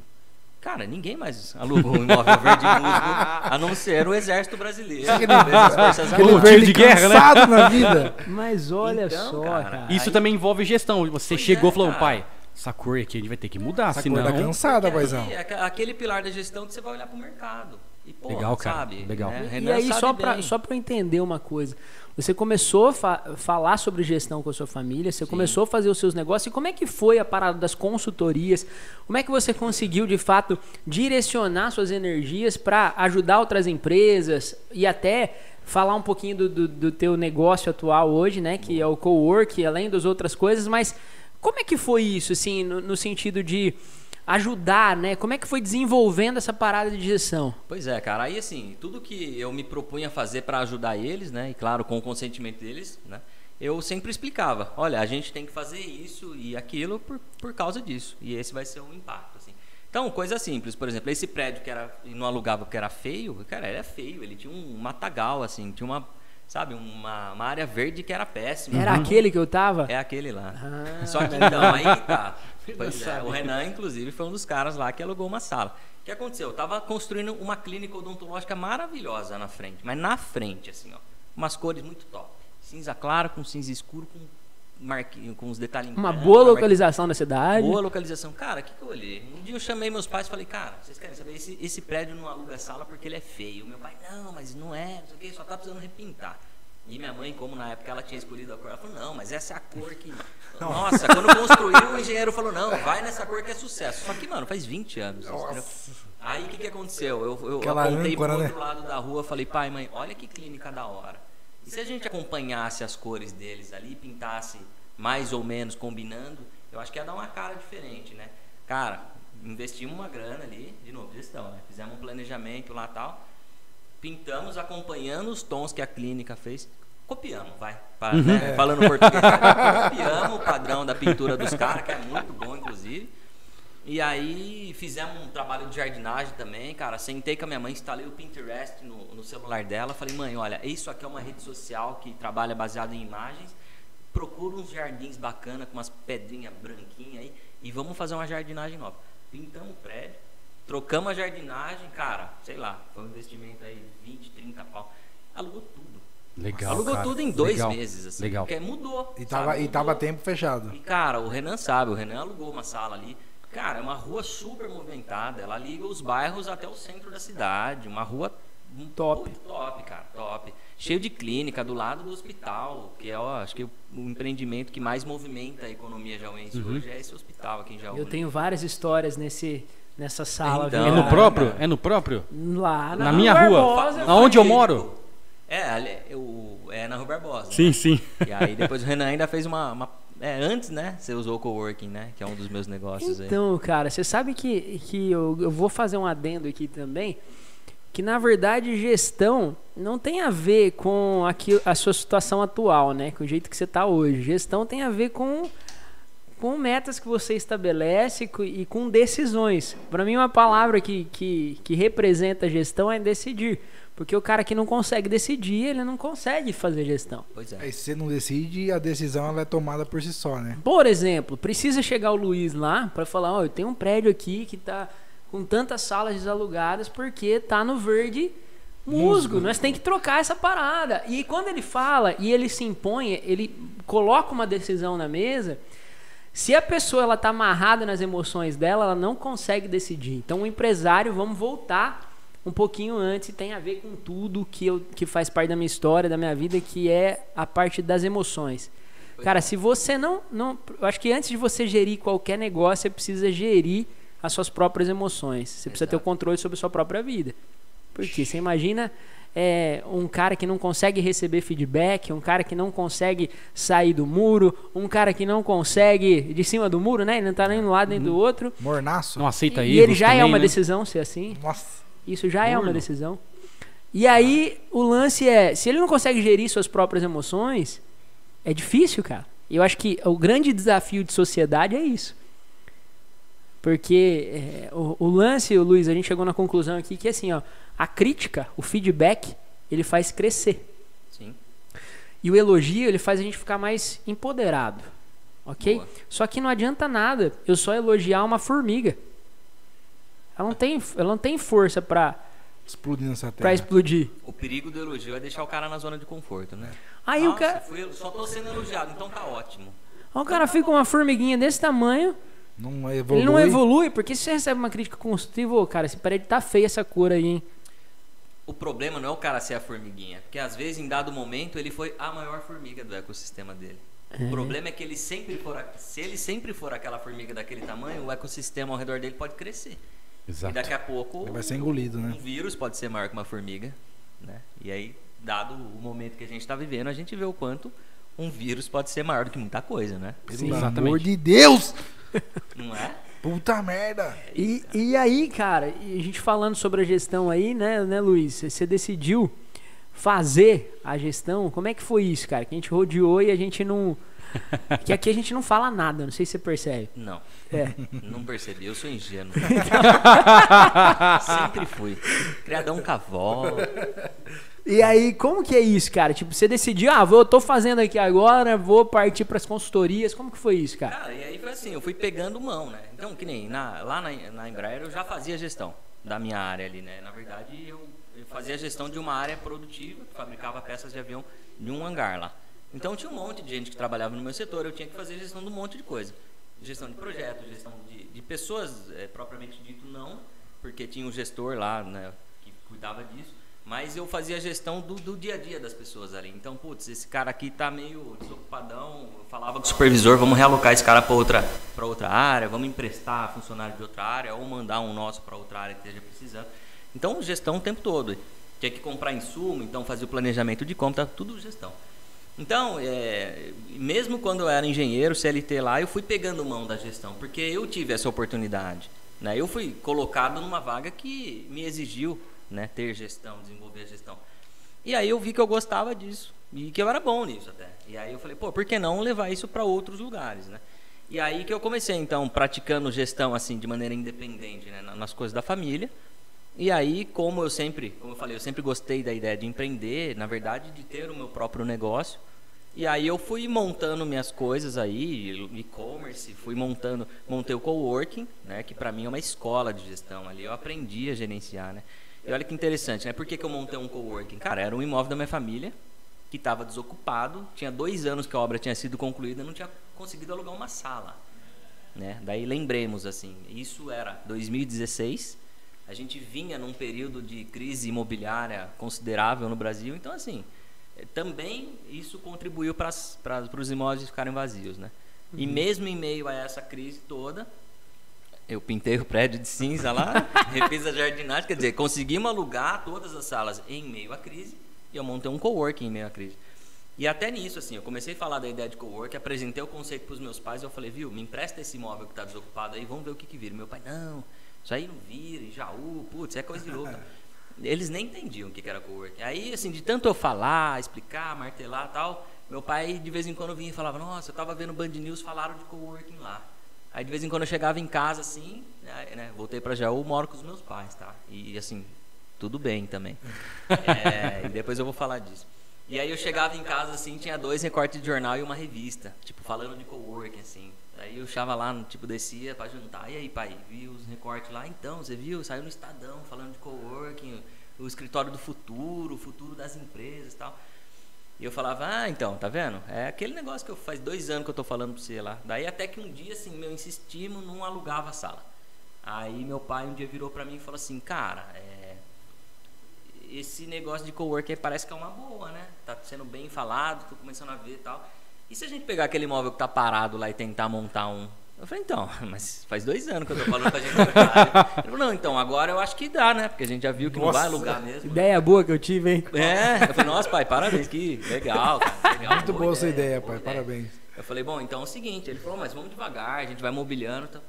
Cara, ninguém mais alugou um imóvel verde musgo, a não ser o Exército Brasileiro. Aquele- Forças Aquele Aquele verde de guerra, né? cansado na vida. Mas olha Então, só, cara, cara. Isso Aí- também envolve gestão. Você Pois chegou e é, falou, cara. pai, essa cor aqui a gente vai ter que mudar, Essa senão... cor tá cansada, paizão. é aquele pilar da gestão que você vai olhar pro mercado. E, pô, Legal, cara, sabe? legal. né? E Renan aí, só pra, bem. só pra eu entender uma coisa. Você começou a fa- falar sobre gestão com a sua família, você começou a fazer os seus negócios. E como é que foi a parada das consultorias? Como é que você conseguiu, de fato, direcionar suas energias para ajudar outras empresas e até falar um pouquinho do, do, do teu negócio atual hoje, né? Que é o co-work, além das outras coisas. Mas como é que foi isso, assim, no, no sentido de ajudar, né? Como é que foi desenvolvendo essa parada de gestão? Pois é, cara. Aí, assim, tudo que eu me propunha fazer para ajudar eles, né? E claro, com o consentimento deles, né? Eu sempre explicava: olha, a gente tem que fazer isso e aquilo por, por causa disso. E esse vai ser o impacto, assim. Então, coisa simples, por exemplo, esse prédio que era e não alugava porque era feio, cara, era feio. Ele tinha um matagal, assim, tinha uma, sabe, uma, uma área verde que era péssima. Era aquele que eu tava? É aquele lá. Ah, Só que então, aí tá. Pois é, o Renan, inclusive, foi um dos caras lá que alugou uma sala. O que aconteceu? Eu tava construindo uma clínica odontológica maravilhosa na frente, mas na frente, assim, ó. Umas cores muito top. Cinza claro com cinza escuro, com, marqui, com os detalhes Uma boa localização da cidade. Boa localização. Cara, o que, que eu olhei? Um dia eu chamei meus pais e falei, cara, vocês querem saber? Esse, esse prédio não aluga sala porque ele é feio. Meu pai, não, mas não é, não sei o que, só tá precisando repintar. E minha mãe, como na época ela tinha escolhido a cor, ela falou, não, mas essa é a cor que. Nossa, quando construiu, o engenheiro falou, não, vai nessa cor que é sucesso. Só que, mano, faz 20 anos. Aí o que, que aconteceu? Eu, eu Aquela apontei pro âncora, né? outro lado da rua falei, pai, mãe, olha que clínica da hora. E se a gente acompanhasse as cores deles ali, pintasse mais ou menos combinando, eu acho que ia dar uma cara diferente, né? Cara, investimos uma grana ali, de novo, gestão, né? Fizemos um planejamento lá tal, pintamos acompanhando os tons que a clínica fez. Copiamos, vai. pa- né? Falando português. Copiamos o padrão da pintura dos caras, que é muito bom, inclusive. E aí fizemos um trabalho de jardinagem também, cara. Sentei com a minha mãe, instalei o Pinterest no, no celular dela. Falei, mãe, olha, isso aqui é uma rede social que trabalha baseado em imagens. Procura uns jardins bacanas com umas pedrinhas branquinhas aí e vamos fazer uma jardinagem nova. Pintamos o prédio, trocamos a jardinagem, cara, sei lá, foi um investimento aí 20, 30 pau. Alugou tudo. Legal, Alugou cara. tudo em dois Legal. meses, assim. Legal. Porque mudou. E tava, sabe? e tava Mudou. tempo fechado. E cara, o Renan sabe, o Renan alugou uma sala ali. Cara, é uma rua super movimentada. Ela liga os bairros até o centro da cidade. Uma rua Top. top, cara, top. Cheio de clínica do lado do hospital, que é, ó, acho que o, empreendimento que mais movimenta a economia jauense hoje é esse hospital aqui em Jaú. Eu né? tenho várias histórias nesse, nessa sala. Então, É no próprio? É no próprio? Lá Na minha rua? Barbosa, Aonde eu moro? É, ali, eu, é na Rua Barbosa. Sim, sim. E aí depois o Renan ainda fez uma, uma- É, antes, né? Você usou o coworking, né? Que é um dos meus negócios aí. Então, cara, você sabe que, que eu, eu vou fazer um adendo aqui também, que na verdade gestão não tem a ver com aqui, a sua situação atual, né? Com o jeito que você está hoje. Gestão tem a ver com, com metas que você estabelece e com decisões. Para mim, uma palavra que, que, que representa gestão é decidir. Porque o cara que não consegue decidir, ele não consegue fazer gestão. Pois é. Aí se você não decide, a decisão ela é tomada por si só, né? Por exemplo, precisa chegar o Luiz lá para falar, ó, eu tenho um prédio aqui que tá com tantas salas desalugadas porque tá no verde musgo. Nós tem que trocar essa parada. E quando ele fala e ele se impõe, ele coloca uma decisão na mesa. Se a pessoa ela tá amarrada nas emoções dela, ela não consegue decidir. Então, o empresário, vamos voltar um pouquinho antes, tem a ver com tudo que, eu, que faz parte da minha história, da minha vida, que é a parte das emoções. Cara, se você não, não. Eu acho que antes de você gerir qualquer negócio, você precisa gerir as suas próprias emoções. Você precisa ter o Exato. controle sobre a sua própria vida. Porque você imagina é, um cara que não consegue receber feedback, um cara que não consegue sair do muro, um cara que não consegue de cima do muro, né? Ele não tá nem do lado nem do outro. Mornaço? Não aceita E erros ele já é também, uma né? decisão ser assim. Nossa. Isso já é uma decisão. E aí, o lance é: se ele não consegue gerir suas próprias emoções, é difícil, cara. E eu acho que o grande desafio de sociedade é isso. Porque é, o, o lance, o Luiz, a gente chegou na conclusão aqui que assim, ó, a crítica, o feedback, ele faz crescer. Sim. E o elogio, ele faz a gente ficar mais empoderado. Ok? Boa. Só que não adianta nada eu só elogiar uma formiga. Ela não tem, ela não tem força pra, Explodindo essa pra terra. explodir. O perigo do elogio é deixar o cara na zona de conforto, né? Aí o Nossa, cara, fui- só tô sendo elogiado, então tá ótimo. aí o cara fica com uma formiguinha desse tamanho, Não evolui. ele não evolui, porque se você recebe uma crítica construtiva, ô, cara, esse prédio tá feio essa cor aí, hein? O problema não é o cara ser a formiguinha, porque às vezes em dado momento ele foi a maior formiga do ecossistema dele. O problema é que ele sempre for, a- se ele sempre for aquela formiga daquele tamanho, o ecossistema ao redor dele pode crescer. Exato. E daqui a pouco Ele vai ser engolido, um né? vírus pode ser maior que uma formiga, né? E aí, dado o momento que a gente está vivendo, a gente vê o quanto um vírus pode ser maior do que muita coisa, né? Pelo exatamente. amor de Deus! Não é? Puta merda! E, e aí, cara, e a gente falando sobre a gestão aí, né, né, Luiz? Você decidiu fazer a gestão? Como é que foi isso, cara? Que a gente rodeou e a gente não. Que aqui a gente não fala nada, não sei se você percebe. Não. É. Não percebi, eu sou ingênuo. Sempre fui. Criadão cavó. E aí, como que é isso, cara? Tipo, você decidiu, ah, vou, tô fazendo aqui agora, vou partir pras consultorias. Como que foi isso, cara? Cara, e aí foi assim, eu fui pegando mão, né? Então, que nem na- lá na, na Embraer eu já fazia gestão da minha área ali, né? Na verdade, eu, eu fazia gestão de uma área produtiva, que fabricava peças de avião de um hangar lá. Então tinha um monte de gente que trabalhava no meu setor, eu tinha que fazer gestão de um monte de coisa. Gestão de projetos, gestão de, de pessoas, é, propriamente dito não, porque tinha um gestor lá, né, que cuidava disso. Mas eu fazia a gestão do, do dia a dia das pessoas ali. Então, putz, esse cara aqui tá meio desocupadão. Eu falava com o supervisor, vamos realocar esse cara para outra, outra área, vamos emprestar funcionário de outra área, ou mandar um nosso para outra área que esteja precisando. Então, gestão o tempo todo. Tinha que comprar insumo, então fazia o planejamento de compra, tudo gestão. Então, é, mesmo quando eu era engenheiro, CLT lá, eu fui pegando mão da gestão, porque eu tive essa oportunidade. Né? Eu fui colocado numa vaga que me exigiu né, ter gestão, desenvolver a gestão. E aí eu vi que eu gostava disso e que eu era bom nisso até. E aí eu falei, pô, por que não levar isso para outros lugares, né? E aí que eu comecei então praticando gestão assim de maneira independente, né, na- nas coisas da família. E aí, como eu sempre, como eu falei, eu sempre gostei da ideia de empreender, na verdade, de ter o meu próprio negócio. E aí eu fui montando minhas coisas aí, e-commerce, fui montando, montei o coworking, né, que para mim é uma escola de gestão ali. Eu aprendi a gerenciar, né? E olha que interessante, né? Por que, que eu montei um coworking? Cara, era um imóvel da minha família que estava desocupado, tinha dois anos que a obra tinha sido concluída, não tinha conseguido alugar uma sala, né? Daí lembremos assim, isso era 2016. A gente vinha num período de crise imobiliária considerável no Brasil, então assim, eh, também isso contribuiu para os imóveis ficarem vazios, né? E mesmo em meio a essa crise toda, eu pintei o prédio de cinza lá, refiz a jardinagem, quer dizer, conseguimos alugar todas as salas em meio à crise e eu montei um coworking em meio à crise. E até nisso, assim, eu comecei a falar da ideia de cowork, apresentei o conceito para os meus pais, eu falei, viu, me empresta esse imóvel que está desocupado aí, vamos ver o que, que vira. Meu pai, não, isso aí não vira, em Jaú, putz, é coisa de louco. Eles nem entendiam o que, que era cowork. Aí, assim, de tanto eu falar, explicar, martelar tal, meu pai de vez em quando vinha e falava, nossa, eu estava vendo Band News, falaram de coworking lá. Aí de vez em quando eu chegava em casa assim, né, voltei para Jaú, moro com os meus pais, tá? E assim, tudo bem também. É, e depois eu vou falar disso. E aí eu chegava em casa assim, tinha dois recortes de jornal e uma revista, tipo falando de coworking assim. Aí eu chava lá, tipo descia para juntar. E aí, pai, viu os recortes lá? Então, você viu? Saiu no Estadão falando de coworking, o escritório do futuro, o futuro das empresas, tal. E eu falava, ah, então, tá vendo? É aquele negócio que eu faz dois anos que eu tô falando pra você lá. Daí até que um dia, assim, meu insistimos, não alugava a sala. Aí meu pai um dia virou pra mim e falou assim, cara, é, esse negócio de coworking parece que é uma boa, né? Tá sendo bem falado, tô começando a ver e tal. E se a gente pegar aquele imóvel que tá parado lá e tentar montar um? Eu falei, então, mas faz dois anos que eu tô falando pra gente alugar. Ele falou, não, então, agora eu acho que dá, né? Porque a gente já viu que não vai Nossa. alugar mesmo. Ideia boa que eu tive, hein? É, eu falei, nossa, pai, parabéns, que legal, cara. Legal, Muito boa sua ideia, pai. boa Parabéns. Eu falei, bom, então é o seguinte, ele falou, mas vamos devagar, a gente vai mobiliando. Tá?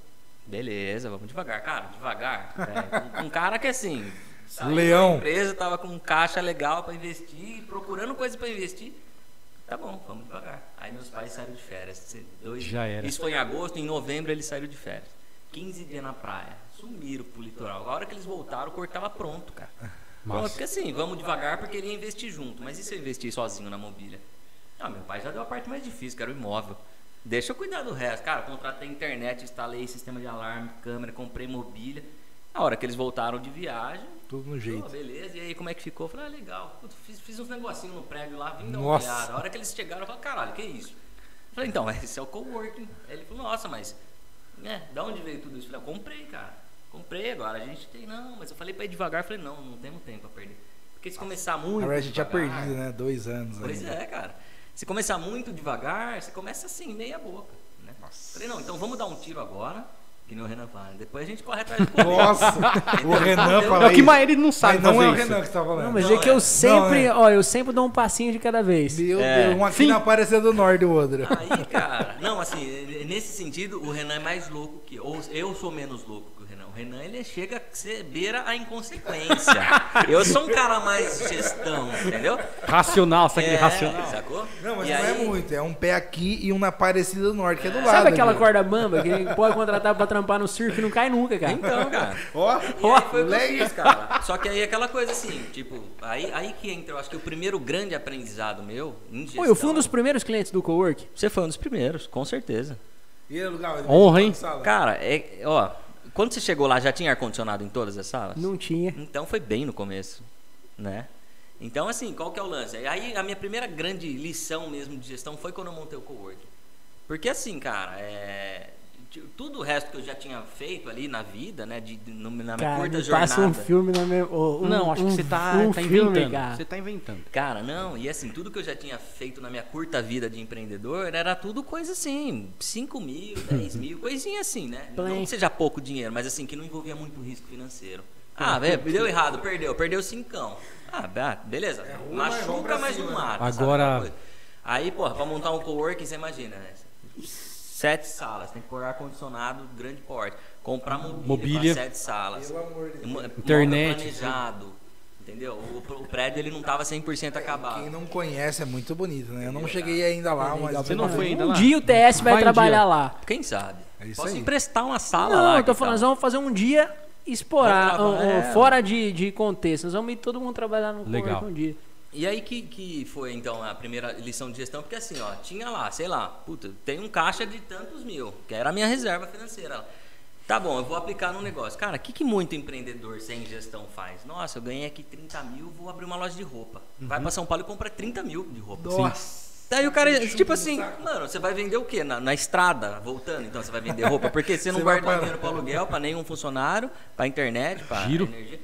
Beleza, vamos devagar. Cara, devagar. É, um, um cara que assim. saiu Leão. empresa, tava com um caixa legal pra investir, procurando coisa pra investir. Tá bom, vamos devagar. Aí meus pais saíram de férias. Dois, Já era. Isso foi em agosto, em novembro eles saíram de férias. 15 dias na praia. Sumiram pro litoral. A hora que eles voltaram, o corpo tava pronto, cara. Pronto, porque assim, vamos devagar porque ele ia investir junto. Mas e se eu investir sozinho na mobília? Ah, meu pai já deu a parte mais difícil, que era o imóvel. Deixa eu cuidar do resto. Cara, contratei internet, instalei sistema de alarme, câmera, comprei mobília. A hora que eles voltaram de viagem, Tudo no jeito. beleza, e aí como é que ficou? Eu falei, ah, legal. Fiz, fiz uns negocinhos no prédio lá, vim dar uma Nossa. olhada. A hora que eles chegaram, eu falei, caralho, que isso? Eu falei, então, esse é o coworking. Aí ele falou, nossa, mas, né, da onde veio tudo isso? Eu falei, eu comprei, cara. Comprei agora, a gente tem, não, mas eu falei pra ir devagar, eu falei, não, não temos tempo pra perder. Porque se começar muito Agora a gente tinha devagar- perdido, né? Dois anos. Pois ainda. é, cara. Se começar muito devagar, você começa assim, meia boca. Né? Falei, não, então vamos dar um tiro agora, que nem o Renan fala. Depois a gente corre atrás do começo. Nossa, o Renan É fala É o que isso. mais ele não sabe Mas não fazer é o isso. Renan que você tá falando. Não, mas Não, é que eu é. sempre, Não, ó, eu sempre dou um passinho de cada vez. Meu É. Deus, um aqui não apareceu do norte do outro. Aí, cara, não, assim, nesse sentido, o Renan é mais louco que eu. Ou eu sou menos louco que o Renan. Ele chega a ser beira a inconsequência. Eu sou um cara mais gestão, entendeu? Racional, sabe aquele É, racional? Sacou? Não, mas E não é aí- muito. É um pé aqui e um na Aparecida do Norte, que é do lado. Sabe aquela ali. corda bamba que pode contratar pra trampar no surf e não cai nunca, cara? Então, cara. Ó, aí foi o que eu fiz, cara. Só que aí aquela coisa assim, tipo, aí, aí que entra, eu acho que o primeiro grande aprendizado meu Pô, eu fui um dos primeiros clientes do Cowork. Você foi um dos primeiros, com certeza. E ele alugava de Honra, hein? Cara, é, ó, quando você chegou lá, já tinha ar-condicionado em todas as salas? Não tinha. Então foi bem no começo, né? Então, assim, qual que é o lance? Aí a minha primeira grande lição mesmo de gestão foi quando eu montei o coworking. Porque assim, cara, é... tudo o resto que eu já tinha feito ali na vida, né, de, no- na minha Cara, curta me jornada. passa um filme na minha... um- Não, acho que um- você tá, um tá filme, inventando. cara. Você tá inventando. Cara, não, e assim, tudo que eu já tinha feito na minha curta vida de empreendedor era tudo coisa assim, 5 mil, 10 mil, coisinha assim, né? Não Plain. que seja pouco dinheiro, mas assim, que não envolvia muito risco financeiro. Ah, velho, deu errado, perdeu, perdeu cincão. Ah, beleza, vamos machuca, mas não né? mata. sabe Agora-? Aí, porra, pra montar um coworking, você imagina, né? Sete salas, tem que pôr ar-condicionado grande porte. Comprar mobília, Mobília. pra sete salas. Pelo amor de Deus. Internet, planejado. Entendeu? O, o prédio ele não tava 100% acabado. Quem não conhece é muito bonito, né? Eu não cheguei ainda lá, mas. Você não foi ainda Um lá? dia o TS vai, Vai um trabalhar dia. lá. Quem sabe? É isso Posso aí. emprestar uma sala Não, lá. eu tô falando, nós vamos fazer um dia explorar, um- um- é. fora de, de contexto. Nós vamos ir todo mundo trabalhar no Legal. Um dia. E aí que, que foi então a primeira lição de gestão? Porque assim, ó, tinha lá, sei lá, puta, tem um caixa de tantos mil, que era a minha reserva financeira. Tá bom, eu vou aplicar num negócio. Cara, o que, que muito empreendedor sem gestão faz? Nossa, eu ganhei aqui 30 mil, vou abrir uma loja de roupa. Vai pra São Paulo e compra 30 mil de roupa. Nossa. Daí o cara, tipo assim, mano, você vai vender o quê? Na, na estrada, voltando, então você vai vender roupa? Porque você não Você pra- dinheiro para aluguel, para nenhum funcionário, para internet, para energia,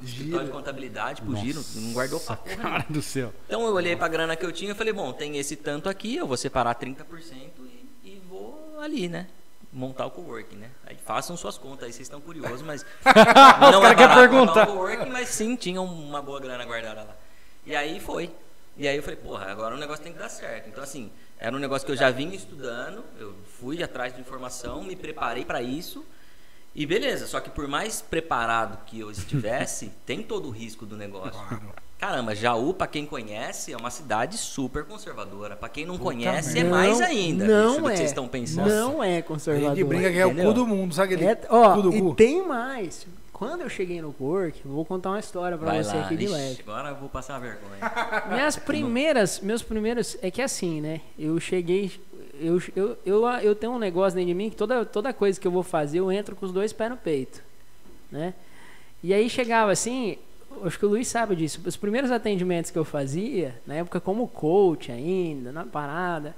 Giro. escritório de contabilidade, pro giro, não guardou pra porra. Cara do céu. Então eu olhei pra grana que eu tinha e falei, bom, tem esse tanto aqui, eu vou separar 30% e, e vou ali, né? Montar o coworking, né? Aí façam suas contas aí, vocês estão curiosos, mas. não é quer barato perguntar. montar um coworking, mas sim, tinha uma boa grana guardada lá. E aí foi. E aí eu falei, porra, agora o negócio tem que dar certo. Então, assim, era um negócio que eu já vinha estudando, eu fui atrás de informação, me preparei para isso. E beleza, só que por mais preparado que eu estivesse, tem todo o risco do negócio. Caramba, Jaú, pra quem conhece, é uma cidade super conservadora. Pra quem não conhece, é Não, mais ainda. Não isso é. que vocês estão pensando. Não é conservador. gente brinca que é o entendeu? cu do mundo, sabe aquele É, ó, cu do e cu? tem mais. Quando eu cheguei no Cork, eu vou contar uma história pra Vai você lá, aqui de Ixi, leve. agora eu vou passar vergonha. Minhas primeiras, meus primeiros, é que assim, né? Eu cheguei, eu, eu, eu, eu tenho um negócio dentro de mim que toda, toda coisa que eu vou fazer, eu entro com os dois pés no peito, né? E aí chegava assim, acho que o Luiz sabe disso, os primeiros atendimentos que eu fazia, na época como coach ainda, na parada,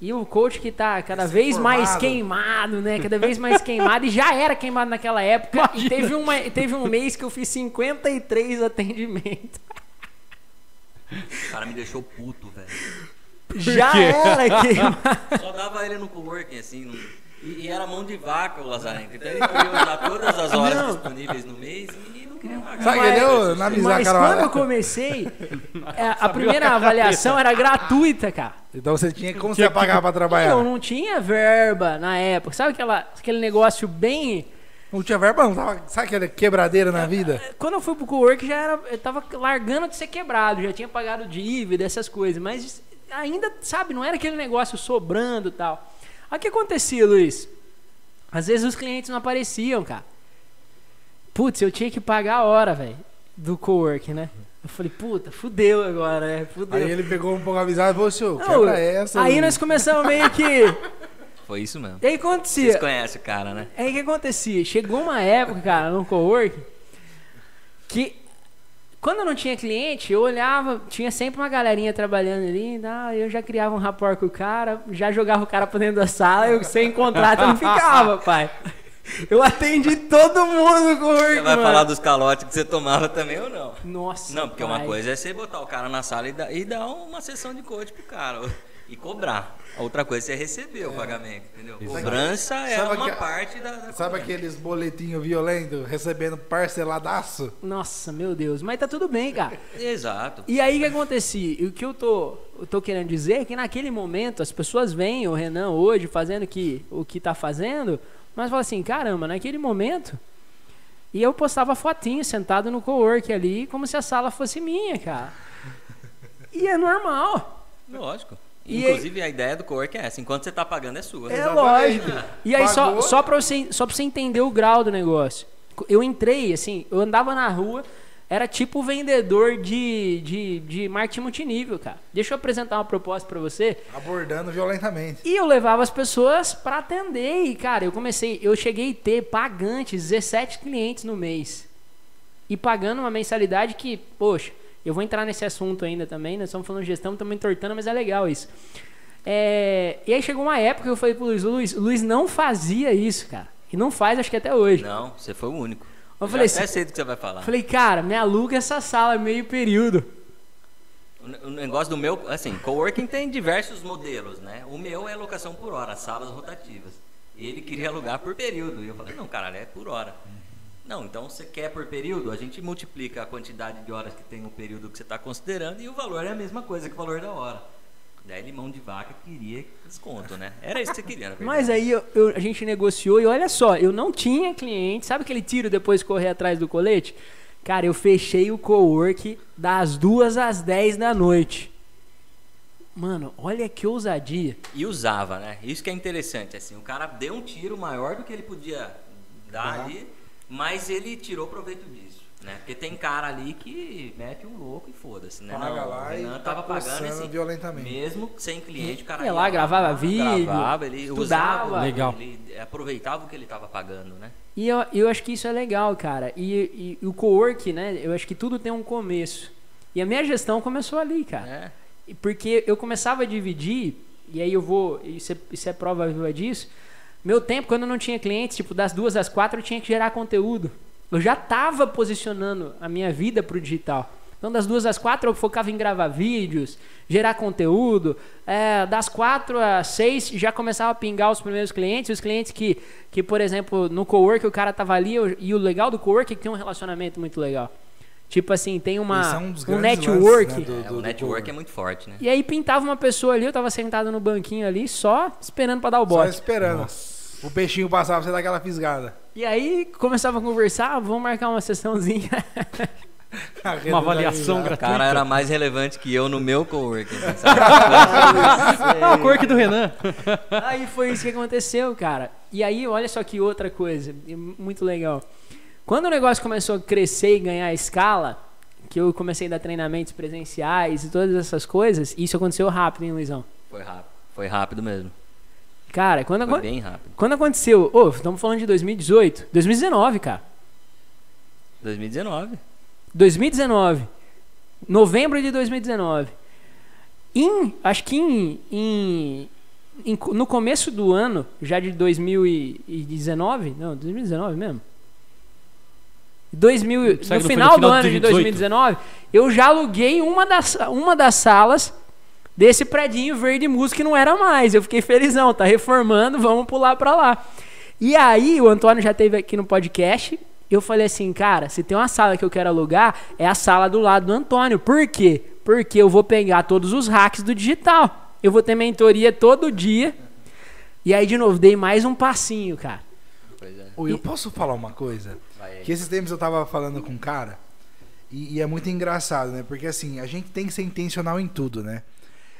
e o coach que tá cada vez mais Recém-formado. queimado, né? Cada vez mais queimado, e já era queimado naquela época, e teve, uma, teve um mês que eu fiz 53 atendimentos. O cara me deixou puto, velho. Já quê? era queimado. Só dava ele no coworking, assim. não- E, e era mão de vaca o Lazarento. Então ele queria usar todas as horas Não. disponíveis no mês e não queria pagar. Sabe, Mas- entendeu? Na amizade, Mas cara. quando eu comecei, é, a primeira avaliação era gratuita, cara. Então você tinha como você ia pagar pra trabalhar? Eu não tinha verba na época. Sabe aquela, aquele negócio bem. Não tinha verba, não. Tava, sabe aquela quebradeira na vida? Quando eu fui pro co-work já era. Eu tava largando de ser quebrado, já tinha pagado dívida, essas coisas. Mas ainda, sabe, não era aquele negócio sobrando e tal. Aí o que acontecia, Luiz? Às vezes os clientes não apareciam, cara. Putz, eu tinha que pagar a hora, velho, do co-work, né? Eu falei, puta, fudeu agora, né? Fudeu. Aí ele pegou um pouco avisado e falou, senhor, quebra essa. aí Luiz." nós começamos meio que. Foi isso mesmo. E aí o que Vocês acontecia? conhecem o cara, né? Aí o que acontecia? Chegou uma época, cara, no cowork, que quando eu não tinha cliente, eu olhava, tinha sempre uma galerinha trabalhando ali, tá? eu já criava um rapport com o cara, já jogava o cara pra dentro da sala, eu sem contrato eu não ficava, pai. Eu atendi todo mundo no cowork, Você vai mano. falar dos calotes que você tomava também ou não? Nossa, Não, porque uma pai. coisa é você botar o cara na sala e dar, e dar uma sessão de coach pro cara. E cobrar. A outra coisa é receber o pagamento, entendeu? Cobrança é Sabe uma aque- parte da, da Sabe cobrança. aqueles boletinhos violentos recebendo parceladaço? Nossa, meu Deus, mas tá tudo bem, cara. Exato. E aí o que acontecia? E o que eu tô, eu tô querendo dizer é que naquele momento as pessoas veem o Renan hoje fazendo que, o que tá fazendo, mas falam assim, caramba, naquele momento. E eu postava fotinho sentado no cowork ali, como se a sala fosse minha, cara. E é normal. Lógico. E Inclusive, a ideia do cowork é essa. Enquanto você tá pagando, é sua. É Exatamente. lógico. E aí, só, Pagou? só, pra você, só você entender o grau do negócio. Eu entrei, assim, eu andava na rua, era tipo vendedor de, de, de marketing multinível, cara. Deixa eu apresentar uma proposta pra você. Abordando violentamente. E eu levava as pessoas pra atender. E, cara, eu comecei, eu cheguei a ter pagantes, 17 clientes no mês. E pagando uma mensalidade que, poxa, eu vou entrar nesse assunto ainda também. Nós estamos falando de gestão, estamos entortando, mas é legal isso. É, e aí chegou uma época que eu falei pro Luiz, Luiz, Luiz não fazia isso, cara. E não faz, acho que até hoje. Não, você foi o único. Eu Eu falei assim- sei do que você vai falar. Falei, cara, me aluga essa sala meio período. O ne- O negócio do meu, assim, coworking tem diversos modelos, né? O meu é locação por hora, salas rotativas. Ele queria alugar por período. E eu falei, não, caralho, é por hora. Não, então você quer por período, a gente multiplica a quantidade de horas que tem o período que você está considerando e o valor é a mesma coisa que o valor da hora. Daí limão de vaca queria desconto, né? Era isso que você queria, na verdade. Mas aí eu- eu- a gente negociou e olha só, eu não tinha cliente. Sabe aquele tiro depois de correr atrás do colete? Cara, eu fechei o cowork das duas às 10 da noite. Mano, olha que ousadia. E usava, né? Isso que é interessante, assim, o cara deu um tiro maior do que ele podia dar Tá. ali, mas ele tirou proveito disso, né? Porque tem cara ali que mete um louco e foda-se, né? Paga Não, lá o e Renan tá tava pagando coçando assim, violentamente. mesmo sem cliente, o cara Ia lá, gravava vídeo, gravava, ele estudava. usava, Legal. ele aproveitava o que ele tava pagando, né? E eu, eu acho que isso é legal, cara. E, e o co-work, né? Eu acho que tudo tem um começo. E a minha gestão começou ali, cara. É. E Porque eu começava a dividir, e aí eu vou, isso é, isso é prova viva disso. Meu tempo, quando eu não tinha clientes, tipo, das duas às quatro, eu tinha que gerar conteúdo. Eu já estava posicionando a minha vida pro digital. Então, das duas às quatro, eu focava em gravar vídeos, gerar conteúdo. É, das quatro às seis, já começava a pingar os primeiros clientes. Os clientes que, que por exemplo, no cowork, o cara tava ali, eu- e o legal do cowork é que tem um relacionamento muito legal. Tipo assim, tem uma, é um dos um grandes network. lances, né, do- É, do- o do network é muito forte, né? E aí pintava uma pessoa ali, eu tava sentado no banquinho ali, só esperando pra dar o Só bote. esperando. O peixinho passava pra você dar aquela fisgada. E aí começava a conversar, ah, vamos marcar uma sessãozinha. Uma avaliação O gratuita. cara era mais relevante que eu no meu coworking. sabe? Ah, o quirk do Renan. aí foi isso que aconteceu, cara. E aí, olha só que outra coisa, muito legal. Quando o negócio começou a crescer e ganhar escala, que eu comecei a dar treinamentos presenciais e todas essas coisas, isso aconteceu rápido, hein, Luizão? Foi rápido. Foi rápido mesmo. Cara, quando, Foi bem rápido. quando aconteceu, ô, estamos falando de 2018, 2019, cara. 2019. 2019. Novembro de 2019. Em, acho que em, em- em- no começo do ano, já de 2019, não, 2019 mesmo. 2000, Segue no no final do final de ano de 2018. 2019, eu já aluguei uma das, uma das salas desse predinho verde música que não era mais. Eu fiquei felizão, tá reformando, vamos pular pra lá. E aí, o Antônio já teve aqui no podcast. Eu falei assim, cara, se tem uma sala que eu quero alugar, é a sala do lado do Antônio. Por quê? Porque eu vou pegar todos os hacks do digital. Eu vou ter mentoria todo dia. E aí, de novo, dei mais um passinho, cara. Pois é. Eu posso falar uma coisa? Que esses tempos eu tava falando com um cara e, e é muito engraçado, né? Porque assim, a gente tem que ser intencional em tudo, né?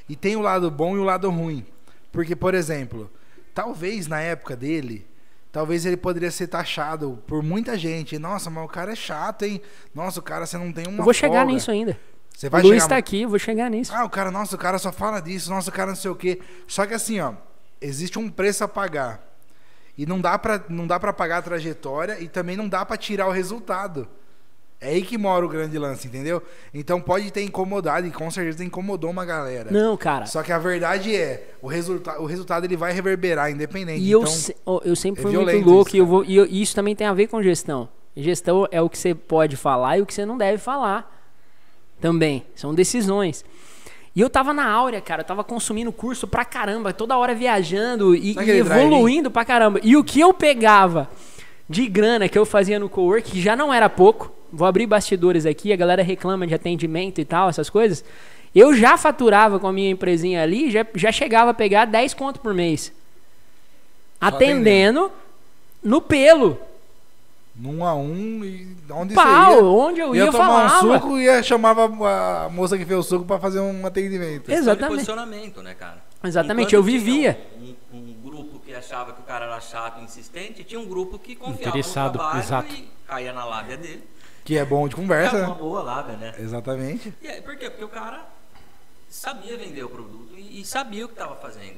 E tem o lado bom e o lado ruim. Porque, por exemplo, talvez na época dele, talvez ele poderia ser taxado por muita gente. Nossa, mas o cara é chato, hein? Nossa, o cara você não tem uma eu vou chegar folga. nisso ainda. Você O vai Luiz chegar tá aqui, eu vou chegar nisso. ah, o cara, nossa, o cara só fala disso, nossa, o cara não sei o quê. Só que assim, ó, existe um preço a pagar. E não dá pra, não dá pra pagar a trajetória e também não dá pra tirar o resultado. É aí que mora o grande lance, entendeu? Então pode ter incomodado, e com certeza incomodou uma galera. Não, cara. Só que a verdade é, o, resulta o resultado ele vai reverberar, independente. E eu, então, se- ó, eu sempre é fui muito violento louco isso, e, eu vou, e eu- e isso também tem a ver com gestão. Gestão é o que você pode falar e o que você não deve falar. Também. São decisões. E eu tava na Áurea, cara. Eu tava consumindo curso pra caramba, toda hora viajando e, e evoluindo pra caramba. E o que eu pegava de grana que eu fazia no cowork, que já não era pouco, vou abrir bastidores aqui, a galera reclama de atendimento e tal, essas coisas. Eu já faturava com a minha empresinha ali, já, já chegava a pegar 10 conto por mês. Atendendo no pelo. num a um, e onde Pau, você ia, onde eu ia, ia tomar falava. um suco e ia chamava a moça que fez o suco pra fazer um atendimento. Exatamente. posicionamento, né, cara? Exatamente, Enquanto eu tinha via. Um, um grupo que achava que o cara era chato e insistente, tinha um grupo que confiava Interessado, no trabalho exato. e caía na lábia dele. Que é bom de conversa, Era uma né? boa lábia, né? Exatamente. E aí, por quê? Porque o cara sabia vender o produto e, e sabia o que estava fazendo.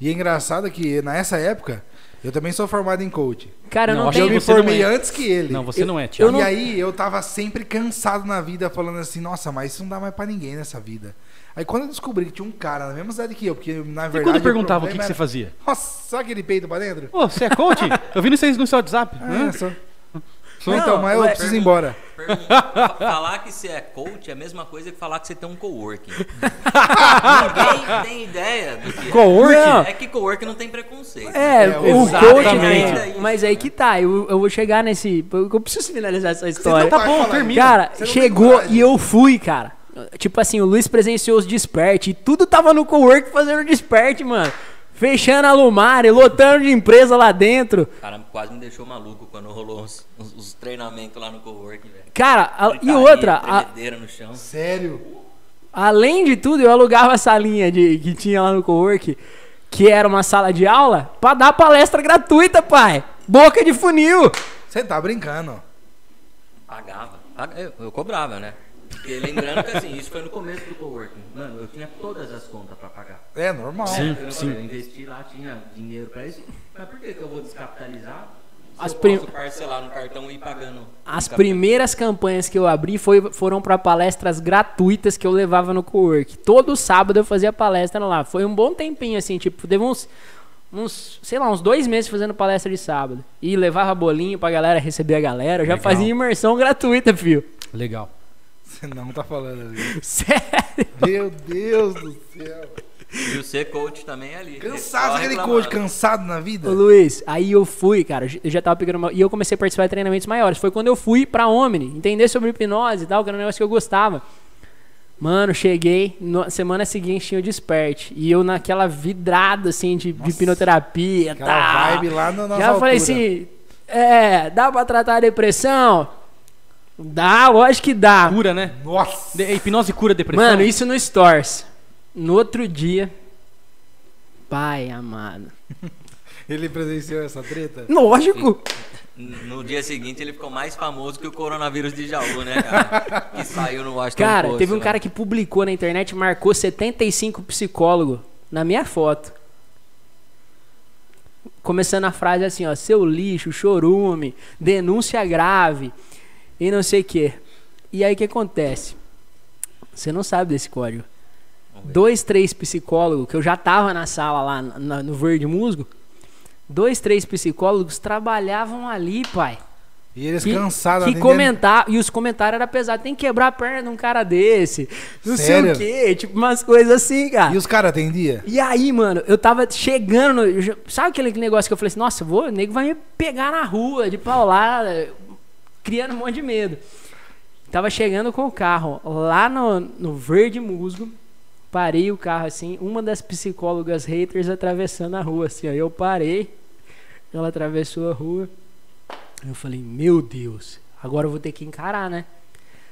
E é engraçado que nessa época, eu também sou formado em coach. Cara, eu Não, não, acho eu tenho. me não formei é. antes que ele. Não, você Eu- não é, eu Thiago. não- E aí eu tava sempre cansado na vida, falando assim, nossa, mas isso não dá mais pra ninguém nessa vida. Aí quando eu descobri que tinha um cara na mesma cidade que eu, porque na E verdade. quando eu perguntava o que, que você fazia? Nossa, sabe aquele peito pra dentro? Ô, você é coach? Eu vi no seu WhatsApp. Ah, Hã? só. Não, então, mas eu ué, preciso ir embora. Falar que você é coach é a mesma coisa que falar que você tem um coworking. Ninguém tem ideia do que é. Coworking? Não. É que coworking não tem preconceito. É, É, o exatamente. coach tem, mas aí que tá, eu, eu vou chegar nesse. Eu preciso finalizar essa história. não vai falar termina. Cara, chegou e eu fui, cara. Tipo assim, o Luiz presenciou os desperte e tudo tava no cowork fazendo desperte, mano. Fechando a Lumar e lotando de empresa lá dentro. O cara quase me deixou maluco quando rolou os, os- os treinamentos lá no coworking, velho. Cara, a- e outra, a- no chão. Sério. além de tudo, eu alugava a salinha de, que tinha lá no cowork, que era uma sala de aula, pra dar palestra gratuita, pai. Boca de funil. Você tá brincando. Pagava. Pag- Eu, eu cobrava, né? Porque lembrando que assim, isso foi no começo do coworking. Mano, eu tinha todas as contas pra pagar. É normal. Sim. Eu, eu investi lá, tinha dinheiro pra isso. Mas por que, que eu vou descapitalizar? Se As eu prim- posso parcelar no cartão e ir pagando. As primeiras campanhas que eu abri foi, foram para palestras gratuitas que eu levava no cowork. Todo sábado eu fazia palestra lá. Foi um bom tempinho, assim, tipo, deu uns, uns, sei lá, uns dois meses fazendo palestra de sábado. E levava bolinho pra galera receber a galera. Eu já Legal. fazia imersão gratuita, filho. Legal. Você não tá falando ali. Sério. Meu Deus do céu. E o ser coach também é ali. Cansado, aquele coach cansado na vida. Ô Luiz, aí eu fui, cara, eu já tava pegando uma... E eu comecei a participar de treinamentos maiores. Foi quando eu fui pra Omni, entender sobre hipnose e tal, que era um negócio que eu gostava. Mano, cheguei, na semana seguinte tinha o Desperte. E eu naquela vidrada, assim, de, de hipnoterapia e Aquela tal. vibe lá no, nas Já falei alturas. assim, é, dá pra tratar a depressão? Dá, lógico que dá. Cura, né? Nossa! De- hipnose cura depressão? Mano, isso no Stores. No outro dia, pai amado. Ele presenciou essa treta? Lógico. No dia seguinte ele ficou mais famoso que o coronavírus de Jaú, né, cara? que saiu no Washington Cara, Post, teve um né? cara que publicou na internet, marcou 75 psicólogos na minha foto. Começando a frase assim, ó, seu lixo, chorume, denúncia grave e não sei o que. E aí o que acontece? Você não sabe desse código. Dois, três psicólogos, que eu já tava na sala lá na- no Verde Musgo, dois, três psicólogos trabalhavam ali, pai. E eles Que, cansados. que comentar E os comentários eram pesados. Tem que quebrar a perna de um cara desse. Não sei Sério? o quê. Tipo, umas coisas assim, cara. E os caras atendiam? E aí, mano, eu tava chegando. no- sabe aquele negócio que eu falei assim: nossa, vou, o nego vai me pegar na rua, de paulada, criando um monte de medo. Tava chegando com o carro lá no, no Verde Musgo. Parei o carro assim. Uma das psicólogas haters atravessando a rua, assim. Eu parei. Ela atravessou a rua. Eu falei: meu Deus, agora eu vou ter que encarar, né?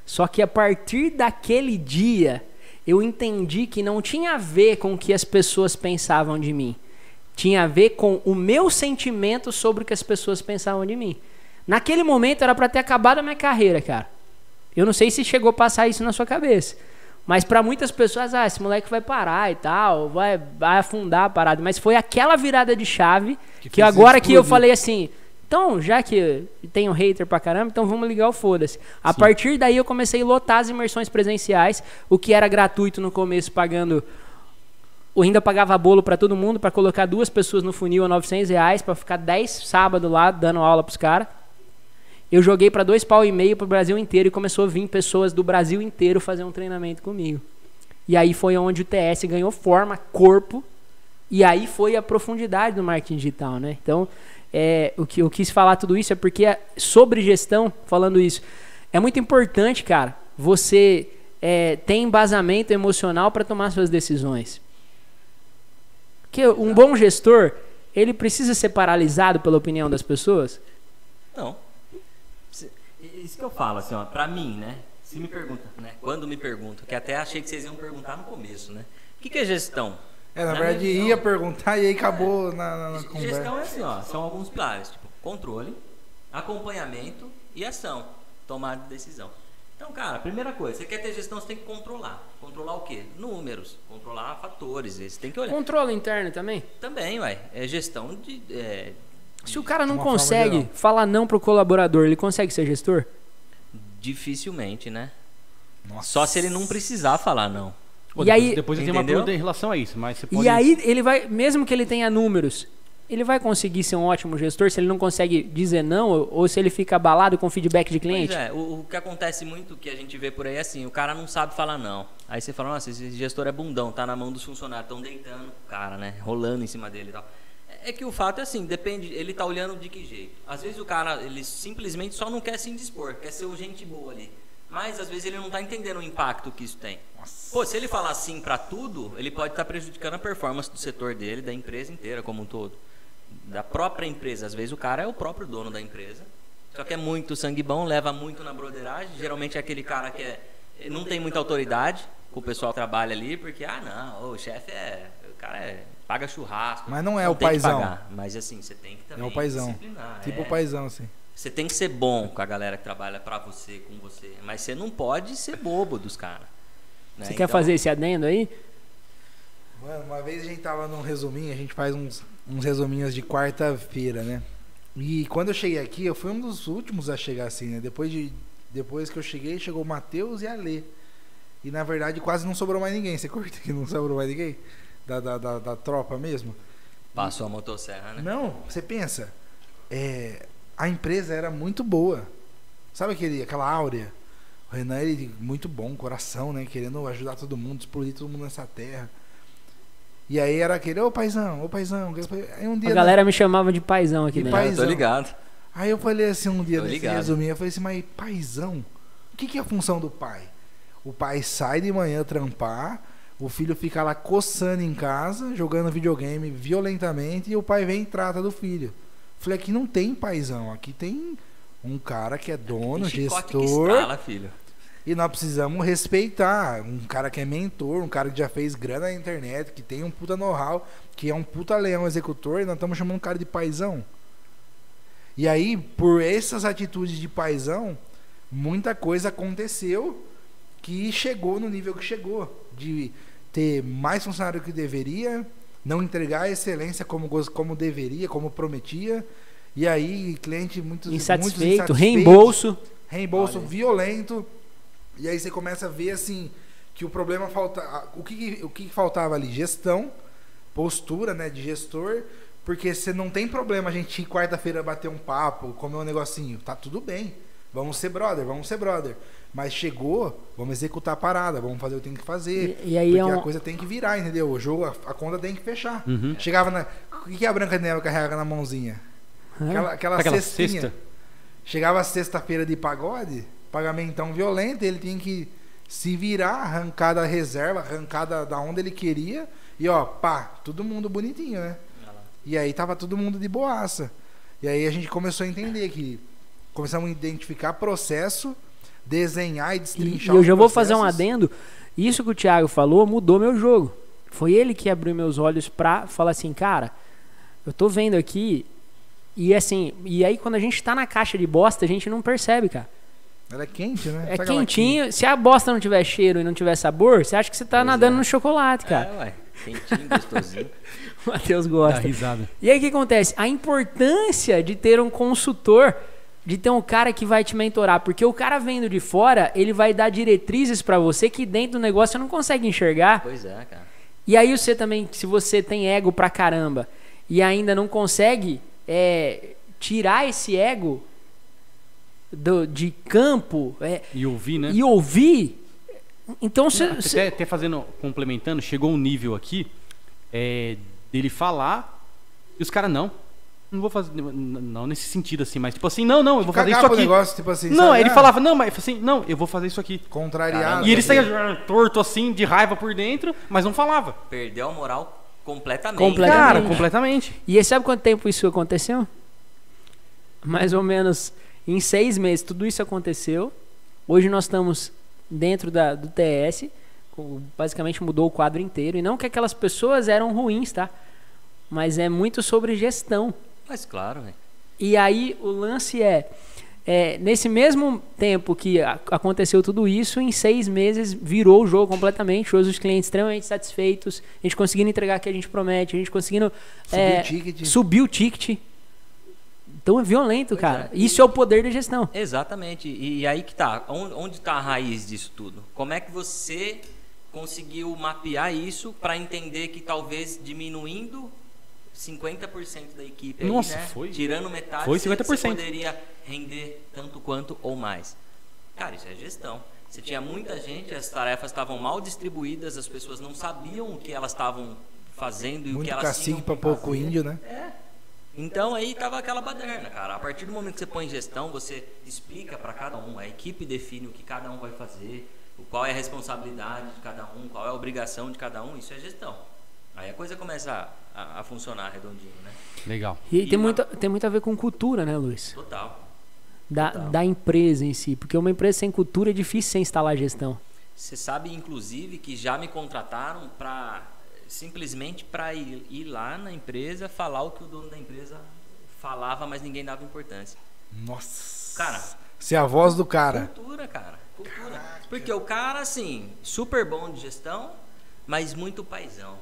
Só que a partir daquele dia, eu entendi que não tinha a ver com o que as pessoas pensavam de mim. Tinha a ver com o meu sentimento sobre o que as pessoas pensavam de mim. Naquele momento era pra ter acabado a minha carreira, cara. Eu não sei se chegou a passar isso na sua cabeça. Mas pra muitas pessoas, ah, esse moleque vai parar e tal, vai, vai afundar a parada. Mas foi aquela virada de chave que, fez agora que eu falei assim, então, já que tem um hater pra caramba, então vamos ligar o foda-se. A partir daí eu comecei a lotar as imersões presenciais, o que era gratuito no começo, pagando. Eu ainda pagava bolo pra todo mundo pra colocar duas pessoas no funil a 900 reais pra ficar 10 sábados lá dando aula pros caras. Eu joguei pra dois pau e meio pro Brasil inteiro e começou a vir pessoas do Brasil inteiro fazer um treinamento comigo. E aí foi onde o TS ganhou forma, corpo, e aí foi a profundidade do marketing digital, né? Então, é, o que eu quis falar tudo isso é porque a- sobre gestão, falando isso, é muito importante, cara, você é, ter embasamento emocional para tomar suas decisões. Porque um bom gestor, ele precisa ser paralisado pela opinião das pessoas? Não. Isso que eu falo, assim, ó, pra mim, né? Se me pergunta, né? Quando me perguntam, que até achei que vocês iam perguntar no começo, né? O que, que é gestão? É, na Na verdade visão- ia perguntar e aí acabou na, na- na conversa. Gestão é assim, ó, são alguns pilares, tipo, controle, acompanhamento e ação, tomada de decisão. Então, cara, primeira coisa, você quer ter gestão, você tem que controlar. Controlar o quê? Números, controlar fatores, você tem que olhar. Controle interno também. Também, ué, é gestão de... é, Se o cara não consegue falar não pro colaborador, ele consegue ser gestor? Dificilmente, né? Nossa. Só se ele não precisar falar não. Pô, E depois, aí- depois eu tenho uma Entendeu? pergunta em relação a isso, mas você pode... E aí ele vai, mesmo que ele tenha números, ele vai conseguir ser um ótimo gestor se ele não consegue dizer não ou, ou se ele fica abalado com feedback de cliente? Pois é, o, o que acontece muito que a gente vê por aí é assim, o cara não sabe falar não. Aí você fala, nossa, esse gestor é bundão, tá na mão dos funcionários, estão deitando o cara, né? Rolando em cima dele e tal. É que o fato é assim, depende, ele tá olhando de que jeito. Às vezes o cara, ele simplesmente só não quer se indispor, quer ser o gente boa ali. Mas às vezes ele não tá entendendo o impacto que isso tem. Pô, se ele falar sim pra tudo, ele pode estar prejudicando a performance do setor dele, da empresa inteira como um todo. Da própria empresa. Às vezes o cara é o próprio dono da empresa. Só que é muito sangue bom, leva muito na broderagem. Geralmente é aquele cara que é, não tem muita autoridade, que o pessoal trabalha ali, porque, ah, não, o chefe é. O cara é, paga churrasco. Mas não é o tem que paizão. pagar. Mas assim, você tem que É também o paizão. disciplinar. Tipo é. o paizão, assim. Você tem que ser bom com a galera que trabalha pra você, com você. Mas você não pode ser bobo dos caras. né? Você quer Então, fazer esse adendo aí? Mano, uma vez a gente tava num resuminho, a gente faz uns, uns resuminhos de quarta-feira, né? E quando eu cheguei aqui, eu fui um dos últimos a chegar assim, né? Depois, de, depois que eu cheguei, chegou o Matheus e a Lê. E na verdade quase não sobrou mais ninguém. Você curte que não sobrou mais ninguém? Da, da, da, da tropa mesmo? Passou a motosserra, né? Não, você pensa, é, a empresa era muito boa. Sabe aquele, aquela áurea? O Renan, ele muito bom, coração, né? Querendo ajudar todo mundo, explodir todo mundo nessa terra. E aí era aquele, ô paizão, ô paizão. Aí um dia. A galera me chamava de paizão aqui dentro. paizão. Tô ligado. Aí eu falei assim um dia, ligado. resuminho, eu falei assim, mas paizão, o que, que é a função do pai? O pai sai de manhã trampar, o filho fica lá coçando em casa, jogando videogame violentamente, e o pai vem e trata do filho. Falei, aqui não tem paizão, aqui tem um cara que é dono, gestor, estrala, filho. e nós precisamos respeitar um cara que é mentor, um cara que já fez grana na internet, que tem um puta know-how, que é um puta leão executor, e nós estamos chamando o cara de paizão. E aí, por essas atitudes de paizão, muita coisa aconteceu que chegou no nível que chegou. De ter mais funcionário que deveria, não entregar a excelência como, como deveria, como prometia. E aí, cliente muito Insatisfeito, reembolso. reembolso Olha violento. E aí você começa a ver assim que o problema falta, o que o que faltava ali, gestão, postura, né, de gestor, porque você não tem problema a gente ir quarta-feira bater um papo, comer um negocinho, tá tudo bem. Vamos ser brother, vamos ser brother. Mas chegou, vamos executar a parada, vamos fazer o que tem que fazer. E- e aí porque é um- a coisa tem que virar, entendeu? O jogo, a, a conta tem que fechar. Uhum. Chegava na. O que a Branca de Neve carrega na mãozinha? Aquela, aquela, Aquela cestinha. cesta. Chegava sexta-feira de pagode, pagamentão violento, ele tinha que se virar, arrancar da reserva, arrancar da, da onde ele queria, e ó, pá, todo mundo bonitinho, né? E aí tava todo mundo de boaça. E aí a gente começou a entender que começamos a identificar processo, desenhar e destrinchar e eu já vou fazer um adendo. Isso que o Thiago falou mudou meu jogo. Foi ele que abriu meus olhos pra falar assim, cara, eu tô vendo aqui. E assim, e aí quando a gente tá na caixa de bosta, a gente não percebe, cara. Ela é quente, né? É aquela quentinho. Se a bosta não tiver cheiro e não tiver sabor, você acha que você tá Pois nadando é. no chocolate, cara. É, ué. Quentinho, gostosinho. O Matheus Dá gosta. risada. E aí o que acontece? A importância de ter um consultor, de ter um cara que vai te mentorar, porque o cara vendo de fora, ele vai dar diretrizes pra você que dentro do negócio você não consegue enxergar. Pois é, cara. E aí você também, se você tem ego pra caramba e ainda não consegue é, tirar esse ego do, de campo é, E ouvir, né? e ouvir, então você. Até, você- até fazendo, complementando, chegou um nível aqui é, dele falar e os caras não. Não vou fazer. Não nesse sentido assim, mas tipo assim, não, não, eu vou fazer isso aqui. negócio, tipo assim, não, sabe? ele Ah, falava, não, mas assim, não, eu vou fazer isso aqui. Contrariado. Caramba. E ele né? saía torto assim, de raiva por dentro, mas não falava. Perdeu a moral completamente. Completamente. Cara, completamente. E aí, sabe quanto tempo isso aconteceu? Mais ou menos em seis meses tudo isso aconteceu. Hoje nós estamos dentro da, do TS, basicamente mudou o quadro inteiro. E não que aquelas pessoas eram ruins, tá? Mas é muito sobre gestão. Mas claro, velho. E aí o lance é, é, nesse mesmo tempo que aconteceu tudo isso, em seis meses virou o jogo completamente. Hoje os clientes extremamente satisfeitos, a gente conseguindo entregar o que a gente promete, a gente conseguindo Subiu é, o ticket. subir o ticket. Então é violento, Pois cara. é. Isso é o poder da gestão. Exatamente. E, e aí que tá. Onde, onde tá a raiz disso tudo? Como é que você conseguiu mapear isso para entender que talvez diminuindo 50% da equipe aí, Nossa, né? foi. tirando metade, Foi você- 50%. você poderia render tanto quanto ou mais. Cara, isso é gestão. Você tinha muita gente, as tarefas estavam mal distribuídas, as pessoas não sabiam o que elas estavam fazendo e o que Muito elas cacique que pouco índio, né? Então aí tava aquela baderna, cara. A partir do momento que você põe em gestão, você explica para cada um, a equipe define o que cada um vai fazer, o- qual é a responsabilidade de cada um, qual é a obrigação de cada um, isso é gestão. Aí a coisa começa a, a- funcionar redondinho, né? Legal. E, E tem, uma- muito, tem muito a ver com cultura, né, Luiz? Total. Da, Total. da empresa em si. Porque uma empresa sem cultura é difícil sem instalar gestão. Você sabe, inclusive, que já me contrataram para simplesmente para ir, ir lá na empresa falar o que o dono da empresa falava, mas ninguém dava importância. Nossa. Cara, Ser a voz do cara. Cultura, cara. Cultura. Porque o cara, assim, super bom de gestão, mas muito paizão.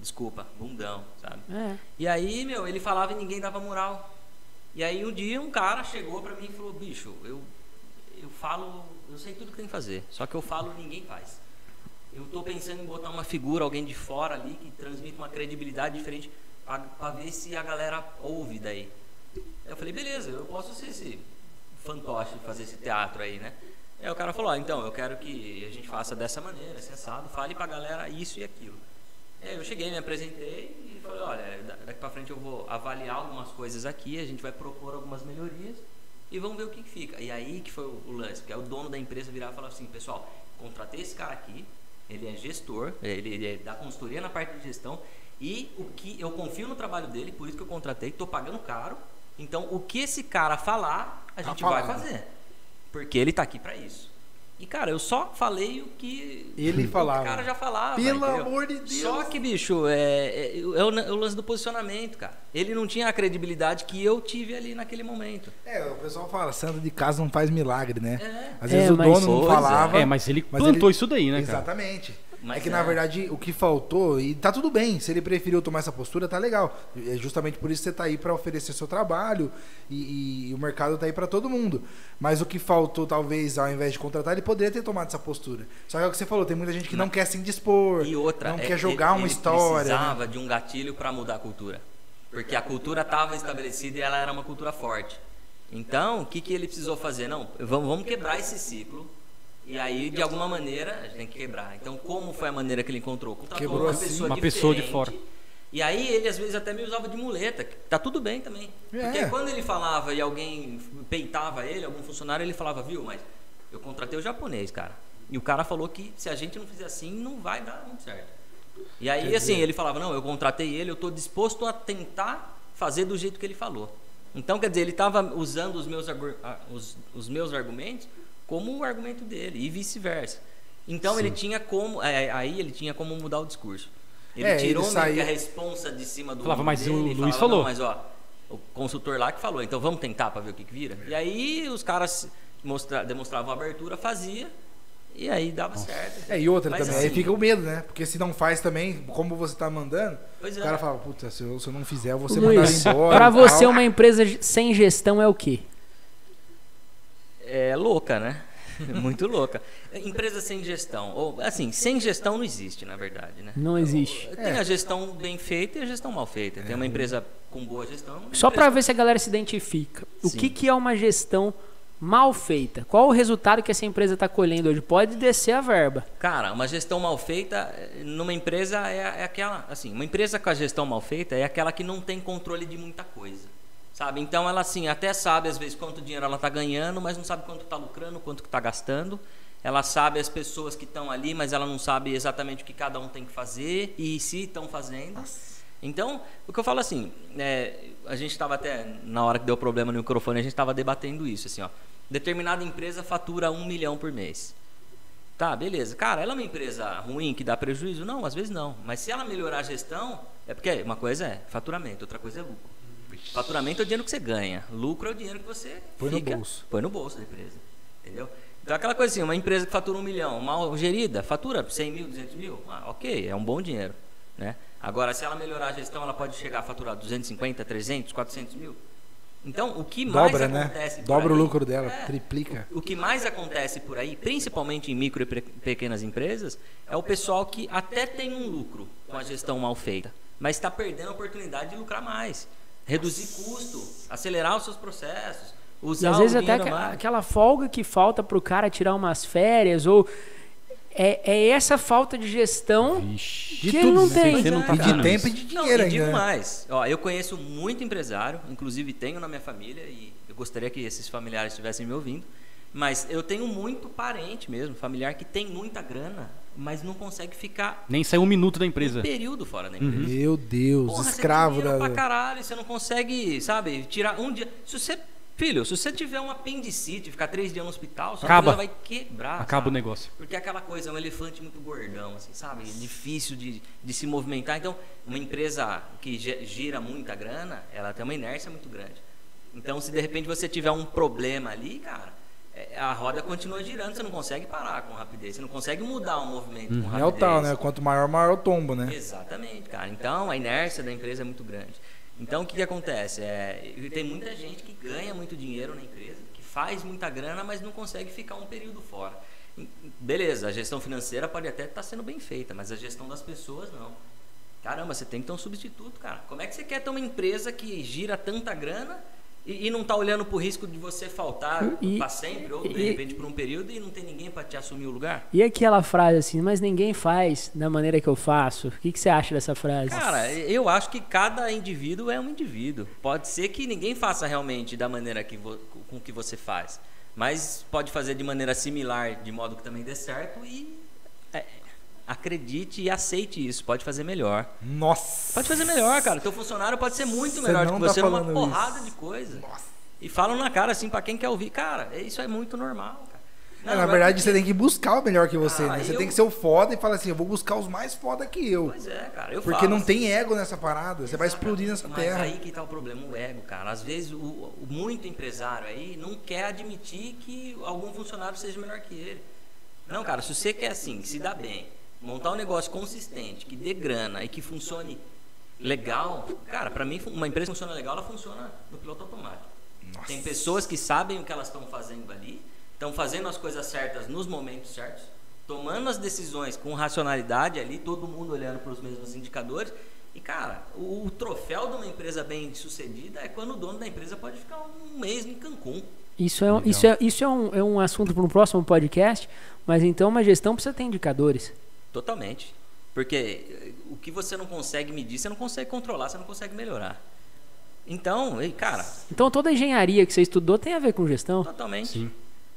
Desculpa, bundão, sabe? É. E aí, meu, ele falava e ninguém dava moral. E aí um dia um cara chegou pra mim e falou, bicho, eu, eu falo, eu sei tudo que tem que fazer, só que eu falo e ninguém faz. Eu tô pensando em botar uma figura, alguém de fora ali, que transmite uma credibilidade diferente, pra ver se a galera ouve daí. Eu falei, beleza, eu posso ser esse fantoche de fazer esse teatro aí, né? Aí o cara falou, ó, então, eu quero que a gente faça dessa maneira, sensado, fale pra galera isso e aquilo. É, eu cheguei, me apresentei e falei, olha, da- daqui pra frente eu vou avaliar algumas coisas aqui, a gente vai propor algumas melhorias e vamos ver o que, que fica. E aí que foi o, o lance, porque aí o dono da empresa virava e falava assim, pessoal, contratei esse cara aqui, ele é gestor, ele, ele é da consultoria na parte de gestão e o que eu confio no trabalho dele, por isso que eu contratei, tô pagando caro. Então, o que esse cara falar, a Tá gente vai fazer. Porque ele tá aqui pra isso. E cara, eu só falei o que Ele o falava. cara já falava. Pelo entendeu? amor de Deus. Só que, bicho, é, é, é o, é o lance do posicionamento, cara. Ele não tinha a credibilidade que eu tive ali naquele momento. É, o pessoal fala, santo de casa não faz milagre, né? É. Às É, vezes o mas- dono não é. falava. É, mas ele Mas plantou ele- isso daí, né, cara? Exatamente. Mas é que é. na verdade o que faltou, e tá tudo bem, se ele preferiu tomar essa postura, tá legal. É justamente por isso que você tá aí pra oferecer seu trabalho e, e o mercado tá aí pra todo mundo. Mas o que faltou, talvez, ao invés de contratar, ele poderia ter tomado essa postura. Só que é o que você falou, tem muita gente que não quer se indispor, E outra, não é, quer jogar ele, uma ele história. né? precisava de um gatilho para mudar a cultura. Porque a cultura estava estabelecida e ela era uma cultura forte. Então, o que, que ele precisou fazer? Não, vamos, vamos quebrar esse ciclo. E aí, de alguma maneira, a gente tem que quebrar. Então, como foi a maneira que ele encontrou? Contratou Quebrou uma assim. pessoa Uma pessoa de fora. E aí, ele às vezes até me usava de muleta. que Tá tudo bem também. É. Porque quando ele falava e alguém peitava ele, algum funcionário, ele falava, viu, mas eu contratei o japonês, cara. E o cara falou que se a gente não fizer assim, não vai dar muito certo. E aí, assim, ele falava, não, eu contratei ele, eu estou disposto a tentar fazer do jeito que ele falou. Então, quer dizer, ele estava usando os meus, ah, os, os meus argumentos como o argumento dele, e vice-versa. Então, ele tinha como, é, aí ele tinha como mudar o discurso. Ele É, tirou ele saiu- a responsa de cima do Falava, mas o dele e Luiz falava, falou. "Não, mas ó, o consultor lá que falou, então vamos tentar para ver o que, que vira. E aí os caras mostra, demonstravam abertura, fazia, e aí dava certo. É, e outra Mas, também, aí assim, fica o medo, né? Porque se não faz também, como você tá mandando, Pois o é. cara fala, puta, se eu, se eu não fizer, eu vou ser mandado embora. pra você tal. uma empresa sem gestão é o quê? É louca, né? Muito louca. Empresa sem gestão. Ou, assim, sem gestão não existe, na verdade, né? Não existe. Tem a gestão bem feita e a gestão mal feita. Tem uma empresa com boa gestão. Só pra ver se a galera se identifica. O que, que é uma gestão mal feita? Qual o resultado que essa empresa está colhendo hoje? Pode descer a verba. Cara, uma gestão mal feita eh, numa empresa é, é aquela, assim, uma empresa com a gestão mal feita é aquela que não tem controle de muita coisa. Sabe? Então ela assim, até sabe às vezes quanto dinheiro ela está ganhando, mas não sabe quanto está lucrando, quanto está gastando. Ela sabe as pessoas que estão ali, mas ela não sabe exatamente o que cada um tem que fazer e se estão fazendo. Então, o que eu falo assim, é, a gente estava até, na hora que deu problema no microfone, a gente estava debatendo isso, assim, ó. Determinada empresa fatura um milhão por mês. Tá, beleza. Cara, ela é uma empresa ruim que dá prejuízo? Não, às vezes não. Mas se ela melhorar a gestão, é porque uma coisa é faturamento, outra coisa é lucro. Faturamento é o dinheiro que você ganha, lucro é o dinheiro que você Põe no fica- bolso. Põe no bolso da empresa. Entendeu? Então aquela coisa assim, uma empresa que fatura um milhão, mal gerida, fatura 100 mil, 200 mil, ah, ok, é um bom dinheiro. Né? Agora, se ela melhorar a gestão, ela pode chegar a faturar 250, 300, 400 mil. Então, o que mais Dobra, né? acontece por Dobra o lucro dela, É. triplica. O que mais acontece por aí, principalmente em micro e pequenas empresas, é o pessoal que até tem um lucro com a gestão mal feita, mas está perdendo a oportunidade de lucrar mais, reduzir custo, acelerar os seus processos, E usar às vezes o até mais. aquela folga que falta pro cara tirar umas férias ou é, é essa falta de gestão Vixe. que De ele tudo, não né? tem. Você não tá E de tempo e de Não, dinheiro e digo ainda. né? mais. Ó, eu conheço muito empresário, inclusive tenho na minha família e eu gostaria que esses familiares estivessem me ouvindo. Mas eu tenho muito parente mesmo, familiar que tem muita grana, mas não consegue ficar Nem saiu um minuto da um empresa. período fora da empresa. Meu Deus, Porra, escravo você tem da. pra caralho, você não consegue, sabe, tirar um dia. Se você, filho, se você tiver um apendicite, ficar três dias no hospital, sua Acaba. vai quebrar. Acaba o sabe? negócio. Porque é aquela coisa, é um elefante muito gordão, assim, sabe? Difícil de, de se movimentar. Então, uma empresa que gi- gira muita grana, ela tem uma inércia muito grande. Então, se de repente você tiver um problema ali, cara, a roda continua girando, você não consegue parar com rapidez, você não consegue mudar o movimento com rapidez. É o tal, né? Quanto maior, maior o tombo, né? Exatamente, cara. Então a inércia da empresa é muito grande. Então o que, que acontece? É, tem muita gente que ganha muito dinheiro na empresa, que faz muita grana, mas não consegue ficar um período fora. Beleza, a gestão financeira pode até estar sendo bem feita, mas a gestão das pessoas não. Caramba, você tem que ter um substituto, cara. Como é que você quer ter uma empresa que gira tanta grana e E, não tá olhando pro risco de você faltar pra sempre, ou de e- repente por um período, e não tem ninguém pra te assumir o lugar. E aquela frase assim, mas ninguém faz da maneira que eu faço. O que, que você acha dessa frase? Cara, eu acho que cada indivíduo é um indivíduo. Pode ser que ninguém faça realmente da maneira que com que você faz, mas pode fazer de maneira similar, de modo que também dê certo e é, acredite e aceite isso. Pode fazer melhor. Nossa. Pode fazer melhor, cara. Teu funcionário pode ser muito Você melhor do que tá você numa falando porrada isso. de coisa. E falam na cara assim pra quem quer ouvir, cara, isso é muito normal, cara. É, Não, na é verdade, porque- você tem que buscar o melhor que você, Ah, né? Você eu- tem que ser o foda e falar assim, eu vou buscar os mais foda que eu. Pois é, cara. Eu Porque falo não assim, tem ego nessa parada. Você vai explodir nessa Mas terra. aí que tá o problema, o ego, cara. Às vezes o, o muito empresário aí não quer admitir que algum funcionário seja melhor que ele. Não, cara, se você quer assim, se dá bem, montar um negócio consistente, que dê grana e que funcione legal, cara, pra mim uma empresa que funciona legal, ela funciona no piloto automático. Tem pessoas que sabem o que elas estão fazendo ali, estão fazendo as coisas certas nos momentos certos, tomando as decisões com racionalidade ali, todo mundo olhando para os mesmos indicadores. E cara, o, o troféu de uma empresa bem sucedida é quando o dono da empresa pode ficar um mês em Cancún. Isso é, um- isso é, isso é, um, é um assunto para um próximo podcast, mas então uma gestão precisa ter indicadores. Totalmente. Porque eh, o que você não consegue medir, você não consegue controlar, você não consegue melhorar. Então, ei, cara, Então toda a engenharia que você estudou tem a ver com gestão. Totalmente. Sim.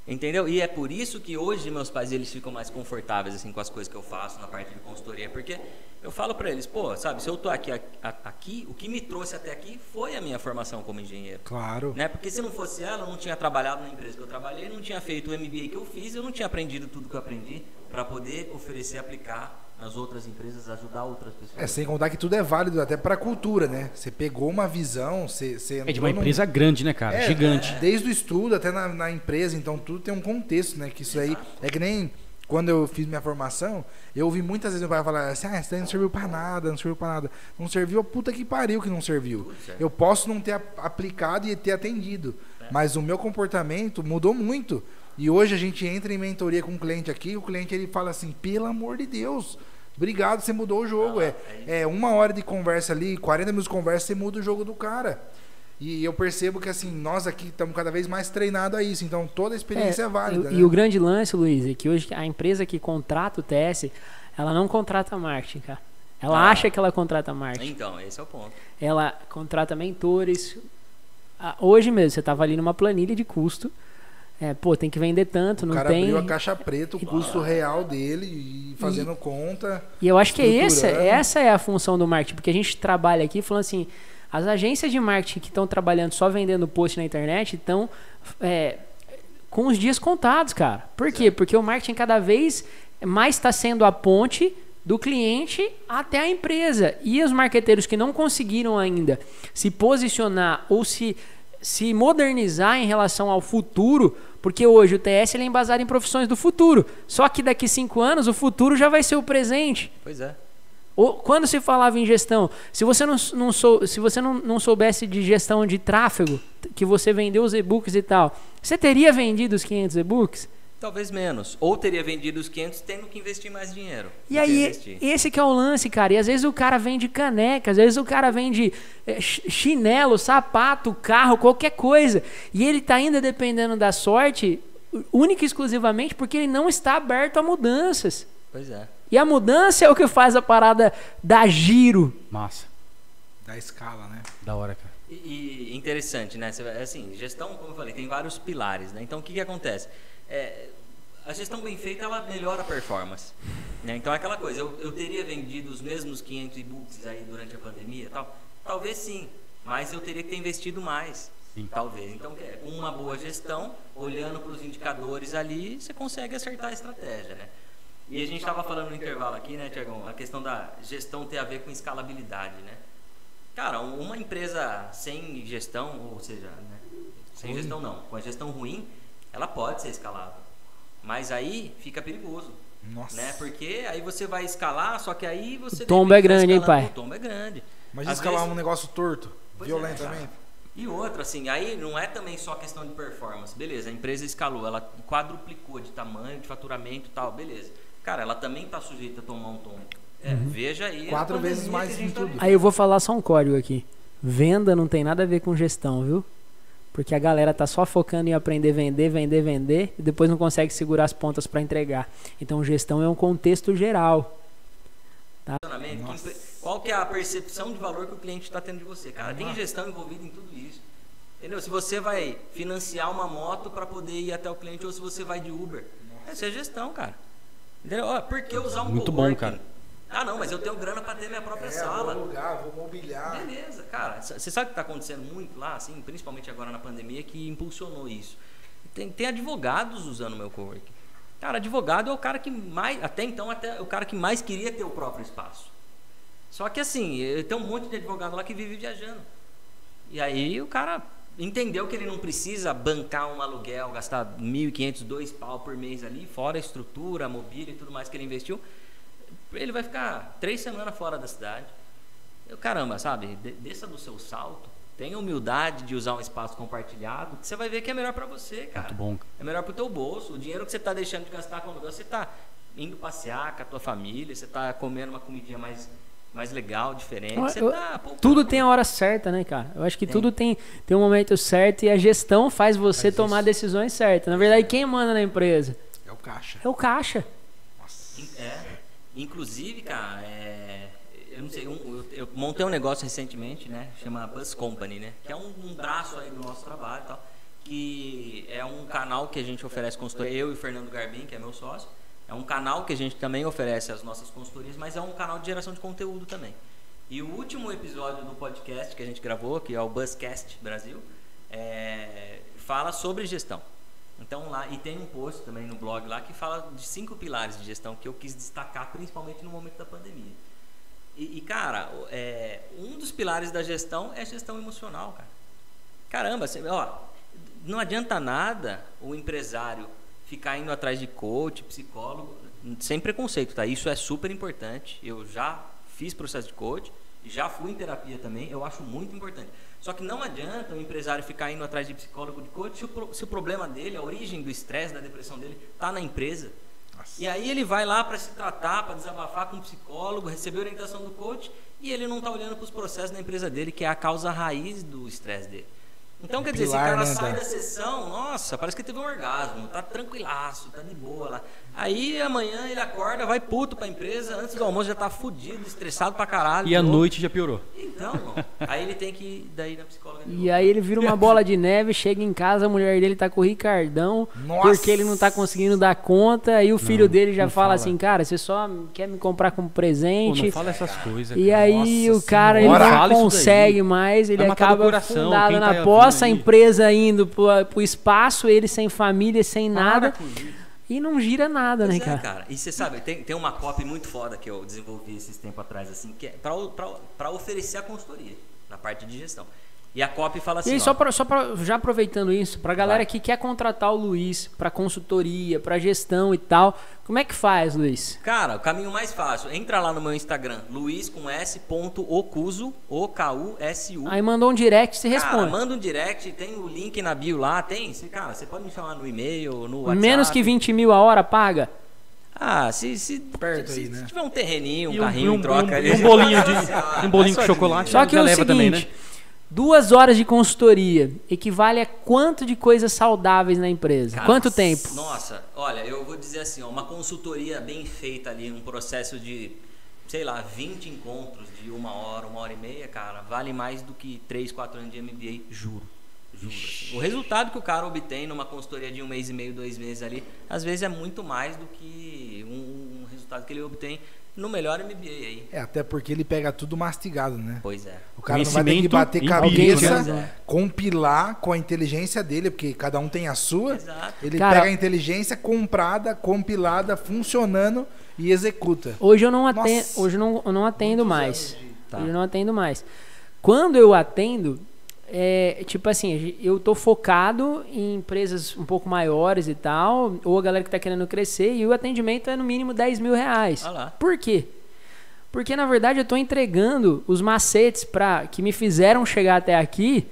Entendeu? E é por isso que hoje meus pais eles ficam mais confortáveis assim com as coisas que eu faço na parte de consultoria, porque eu falo pra eles, pô, sabe, se eu tô aqui, aqui, o que me trouxe até aqui foi a minha formação como engenheiro. Claro. Né? Porque se não fosse ela, eu não tinha trabalhado na empresa que eu trabalhei, não tinha feito o MBA que eu fiz, eu não tinha aprendido tudo que eu aprendi para poder oferecer, aplicar nas outras empresas, ajudar outras pessoas. É, sem contar que tudo é válido até pra cultura, né? Você pegou uma visão, você, você É de uma num- empresa grande, né, cara? É, Gigante. Desde o estudo até na, na empresa, então tudo tem um contexto, né? Que isso aí é que nem quando eu fiz minha formação, eu ouvi muitas vezes meu pai falar assim: ah, isso daí não serviu pra nada, não serviu pra nada. Não serviu, a puta que pariu que não serviu. Eu posso não ter a- aplicado e ter atendido, mas o meu comportamento mudou muito. E hoje a gente entra em mentoria com um cliente aqui, o cliente ele fala assim: pelo amor de Deus. Obrigado, você mudou o jogo. É, é uma hora de conversa ali, 40 minutos de conversa, você muda o jogo do cara. E eu percebo que assim, nós aqui estamos cada vez mais treinados a isso. Então toda a experiência é, válida. e, né? e o grande lance, Luiz, é que hoje a empresa que contrata o TS, ela não contrata marketing, cara. Ela Ah. acha que ela contrata marketing. Então, esse é o ponto. Ela contrata mentores. Ah, Hoje mesmo, você estava ali numa planilha de custo. É, pô, tem que vender tanto, o não cara tem. abriu a caixa preta, o custo real dele e fazendo conta. E eu acho que é essa, estruturando. essa é a função do marketing, porque a gente trabalha aqui falando assim, as agências de marketing que estão trabalhando só vendendo post na internet estão é, com os dias contados, cara. Por quê? Porque o marketing cada vez mais está sendo a ponte do cliente até a empresa. E os marqueteiros que não conseguiram ainda se posicionar ou se, se modernizar em relação ao futuro, porque hoje o TS ele é embasado em profissões do futuro. Só que daqui cinco anos o futuro já vai ser o presente. Pois é. Ou, quando se falava em gestão, se você não, não, sou, se você não, não soubesse de gestão de tráfego, que você vendeu os e-books e tal, você teria vendido os 500 e-books? Talvez menos. Ou teria vendido os 500 tendo que investir mais dinheiro. E aí, investir. esse que é o lance, cara. E às vezes o cara vende caneca, às vezes o cara vende eh, ch- chinelo, sapato, carro, qualquer coisa. E ele tá ainda dependendo da sorte, única e exclusivamente porque ele não está aberto a mudanças. Pois é. E a mudança é o que faz a parada dar giro. Massa. Da escala, né? Da hora, cara. E, e interessante, né? Assim, gestão, como eu falei, tem vários pilares, né? Então, o que, que acontece? É, a gestão bem feita, ela melhora a performance. Né? Então, é aquela coisa, eu, eu teria vendido os mesmos 500 e-books aí durante a pandemia tal? Talvez sim, mas eu teria que ter investido mais. Sim. Talvez. Então, é, com uma boa gestão, olhando para os indicadores ali, você consegue acertar a estratégia, né? E a gente estava falando no intervalo aqui, né, Tiagão? A questão da gestão ter a ver com escalabilidade, né? Cara, um- uma empresa sem gestão, ou seja, né, sem gestão não, com a gestão ruim, ela pode ser escalável. Mas aí fica perigoso, Nossa. né? Porque aí você vai escalar, só que aí você... O tombo de é grande, hein, pai? O tombo é grande. Às escalar vezes- um negócio torto, Pois é, violentamente. cara. E outra, assim, aí não é também só questão de performance. Beleza, a empresa escalou, ela quadruplicou de tamanho, de faturamento e tal, beleza. Cara, ela também está sujeita a tomar um tombo. É, Veja aí. Quatro vezes mais em tá tudo. vivendo. Aí eu vou falar só um código aqui. Venda não tem nada a ver com gestão, viu? Porque a galera tá só focando em aprender a vender, vender, vender, e depois não consegue segurar as pontas para entregar. Então, gestão é um contexto geral. Impre- Qual que é a percepção de valor que o cliente está tendo de você, cara? Tem gestão envolvida em tudo isso. Entendeu? Se você vai financiar uma moto para poder ir até o cliente ou se você vai de Uber. Essa é gestão, cara. Entendeu? Ó, por que usar um Muito bom, cara. Ah, não, mas eu tenho grana para ter minha própria sala. alugar, É, vou mobiliar. Beleza, cara. Você sabe o que está acontecendo muito lá, assim, principalmente agora na pandemia, que impulsionou isso. Tem, tem advogados usando o meu coworking. Cara, advogado é o cara que mais, até então, até o cara que mais queria ter o próprio espaço. Só que assim, tem um monte de advogado lá que vive viajando. E aí o cara entendeu que ele não precisa bancar um aluguel, gastar 1.500, dois pau por mês ali, fora a estrutura, a mobília e tudo mais que ele investiu. Ele vai ficar três semanas fora da cidade. Eu, caramba, sabe? de- Desça do seu salto. Tenha humildade de usar um espaço compartilhado. que Você vai ver que é melhor para você, cara. Muito bom. É melhor pro teu bolso. O dinheiro que você está deixando de gastar com aluguel, você está indo passear com a tua família, você está comendo uma comidinha mais, mais legal, diferente. Você Eu- tá, pô, Tudo tem a hora certa, né, cara? Eu acho que Tem. tudo tem, tem um momento certo e a gestão faz você Faz tomar isso. decisões certas. Na verdade, quem manda na empresa? É o caixa. É o caixa. É. Inclusive, cara, é, eu não sei, eu, eu montei um negócio recentemente, né? Chama Bus Company, né? Que é um, um braço aí do nosso trabalho e tal. Que é um canal que a gente oferece consultoria, eu e o Fernando Garbim, que é meu sócio. É um canal que a gente também oferece as nossas consultorias, mas é um canal de geração de conteúdo também. E o último episódio do podcast que a gente gravou, que é o Buzzcast Brasil, é, fala sobre gestão. Então lá, e tem um post também no blog lá que fala de cinco pilares de gestão que eu quis destacar principalmente no momento da pandemia. E, e, cara, é, um dos pilares da gestão é a gestão emocional, cara. Caramba, ó, não adianta nada o empresário ficar indo atrás de coach, psicólogo, sem preconceito, tá? Isso é super importante. Eu já fiz processo de coach, já fui em terapia também, eu acho muito importante. Só que não adianta o empresário ficar indo atrás de psicólogo de coach se o, se o problema dele, a origem do estresse, da depressão dele, tá na empresa. E aí ele vai lá para se tratar, para desabafar com um psicólogo, receber orientação do coach e ele não está olhando para os processos da empresa dele, que é a causa raiz do estresse dele. Então, quer dizer, pilar, esse cara né, sai da- da sessão, nossa, parece que teve um orgasmo, tá tranquilaço, tá de boa lá. Aí amanhã ele acorda, vai puto pra empresa, antes do almoço já tá fudido, estressado pra caralho. E a noite já piorou. Então, irmão, aí ele tem que ir daí na psicóloga. de E novo. aí ele vira uma bola de neve, chega em casa, a mulher dele tá com o Ricardão, Nossa! porque ele não tá conseguindo dar conta, aí o filho dele já não fala, fala. assim, cara, você só quer me comprar como Pô, presente. não fala essas coisas. E cara. aí Nossa o cara ele não Fala consegue mais, ele acaba coração, fundado tá na poça, a empresa indo pro, pro espaço, ele sem família, sem Para nada, com isso. E não gira nada, Pois né, é, cara? cara. E você sabe, tem, tem uma copy muito foda que eu desenvolvi esses tempos atrás, assim, que é pra oferecer a consultoria na parte de gestão. E a copy fala assim. E aí, ó, só, pra, só pra, já aproveitando isso, pra galera Vai. que quer contratar o Luiz pra consultoria, pra gestão e tal, como é que faz, Luiz? Cara, o caminho mais fácil, entra lá no meu Instagram, luiz com s ponto ocuso, O-K-U-S-U. Aí mandou um direct, você Cara, responde. manda um direct, tem o link na bio lá, tem. Você, cara, você pode me chamar no e-mail, no WhatsApp. Menos que 20 mil a hora, paga. Ah, se, se, Perto se, aí, se né? tiver um terreninho, um E um, carrinho um, em troca um- ali. um bolinho Nossa de, um bolinho é de chocolate. Só que já é o leva seguinte, também, né? Duas horas de consultoria equivale a quanto de coisas saudáveis na empresa? Cara, Quanto tempo? Nossa, olha, eu vou dizer assim, ó, uma consultoria bem feita ali, um processo de, sei lá, 20 encontros de uma hora, uma hora e meia, cara, vale mais do que 3, 4 anos de MBA, juro. Juro. assim. O resultado que o cara obtém numa consultoria de um mês e meio, dois meses ali, às vezes é muito mais do que um, um resultado que ele obtém no melhor MBA aí. É, até porque ele pega tudo mastigado, né? Pois é. O cara não vai ter que bater cabeça, né? compilar com a inteligência dele, porque cada um tem a sua. Exato. Ele Cara- pega a inteligência comprada, compilada, funcionando e executa. Hoje eu não atendo, Nossa. hoje eu não, eu não atendo Muitos mais. Tá. Hoje eu não atendo mais. Quando eu atendo, é tipo assim, eu tô focado em empresas um pouco maiores e tal, ou a galera que tá querendo crescer, e o atendimento é no mínimo 10 mil reais. Ah. Por quê? Porque na verdade eu tô entregando os macetes para que me fizeram chegar até aqui.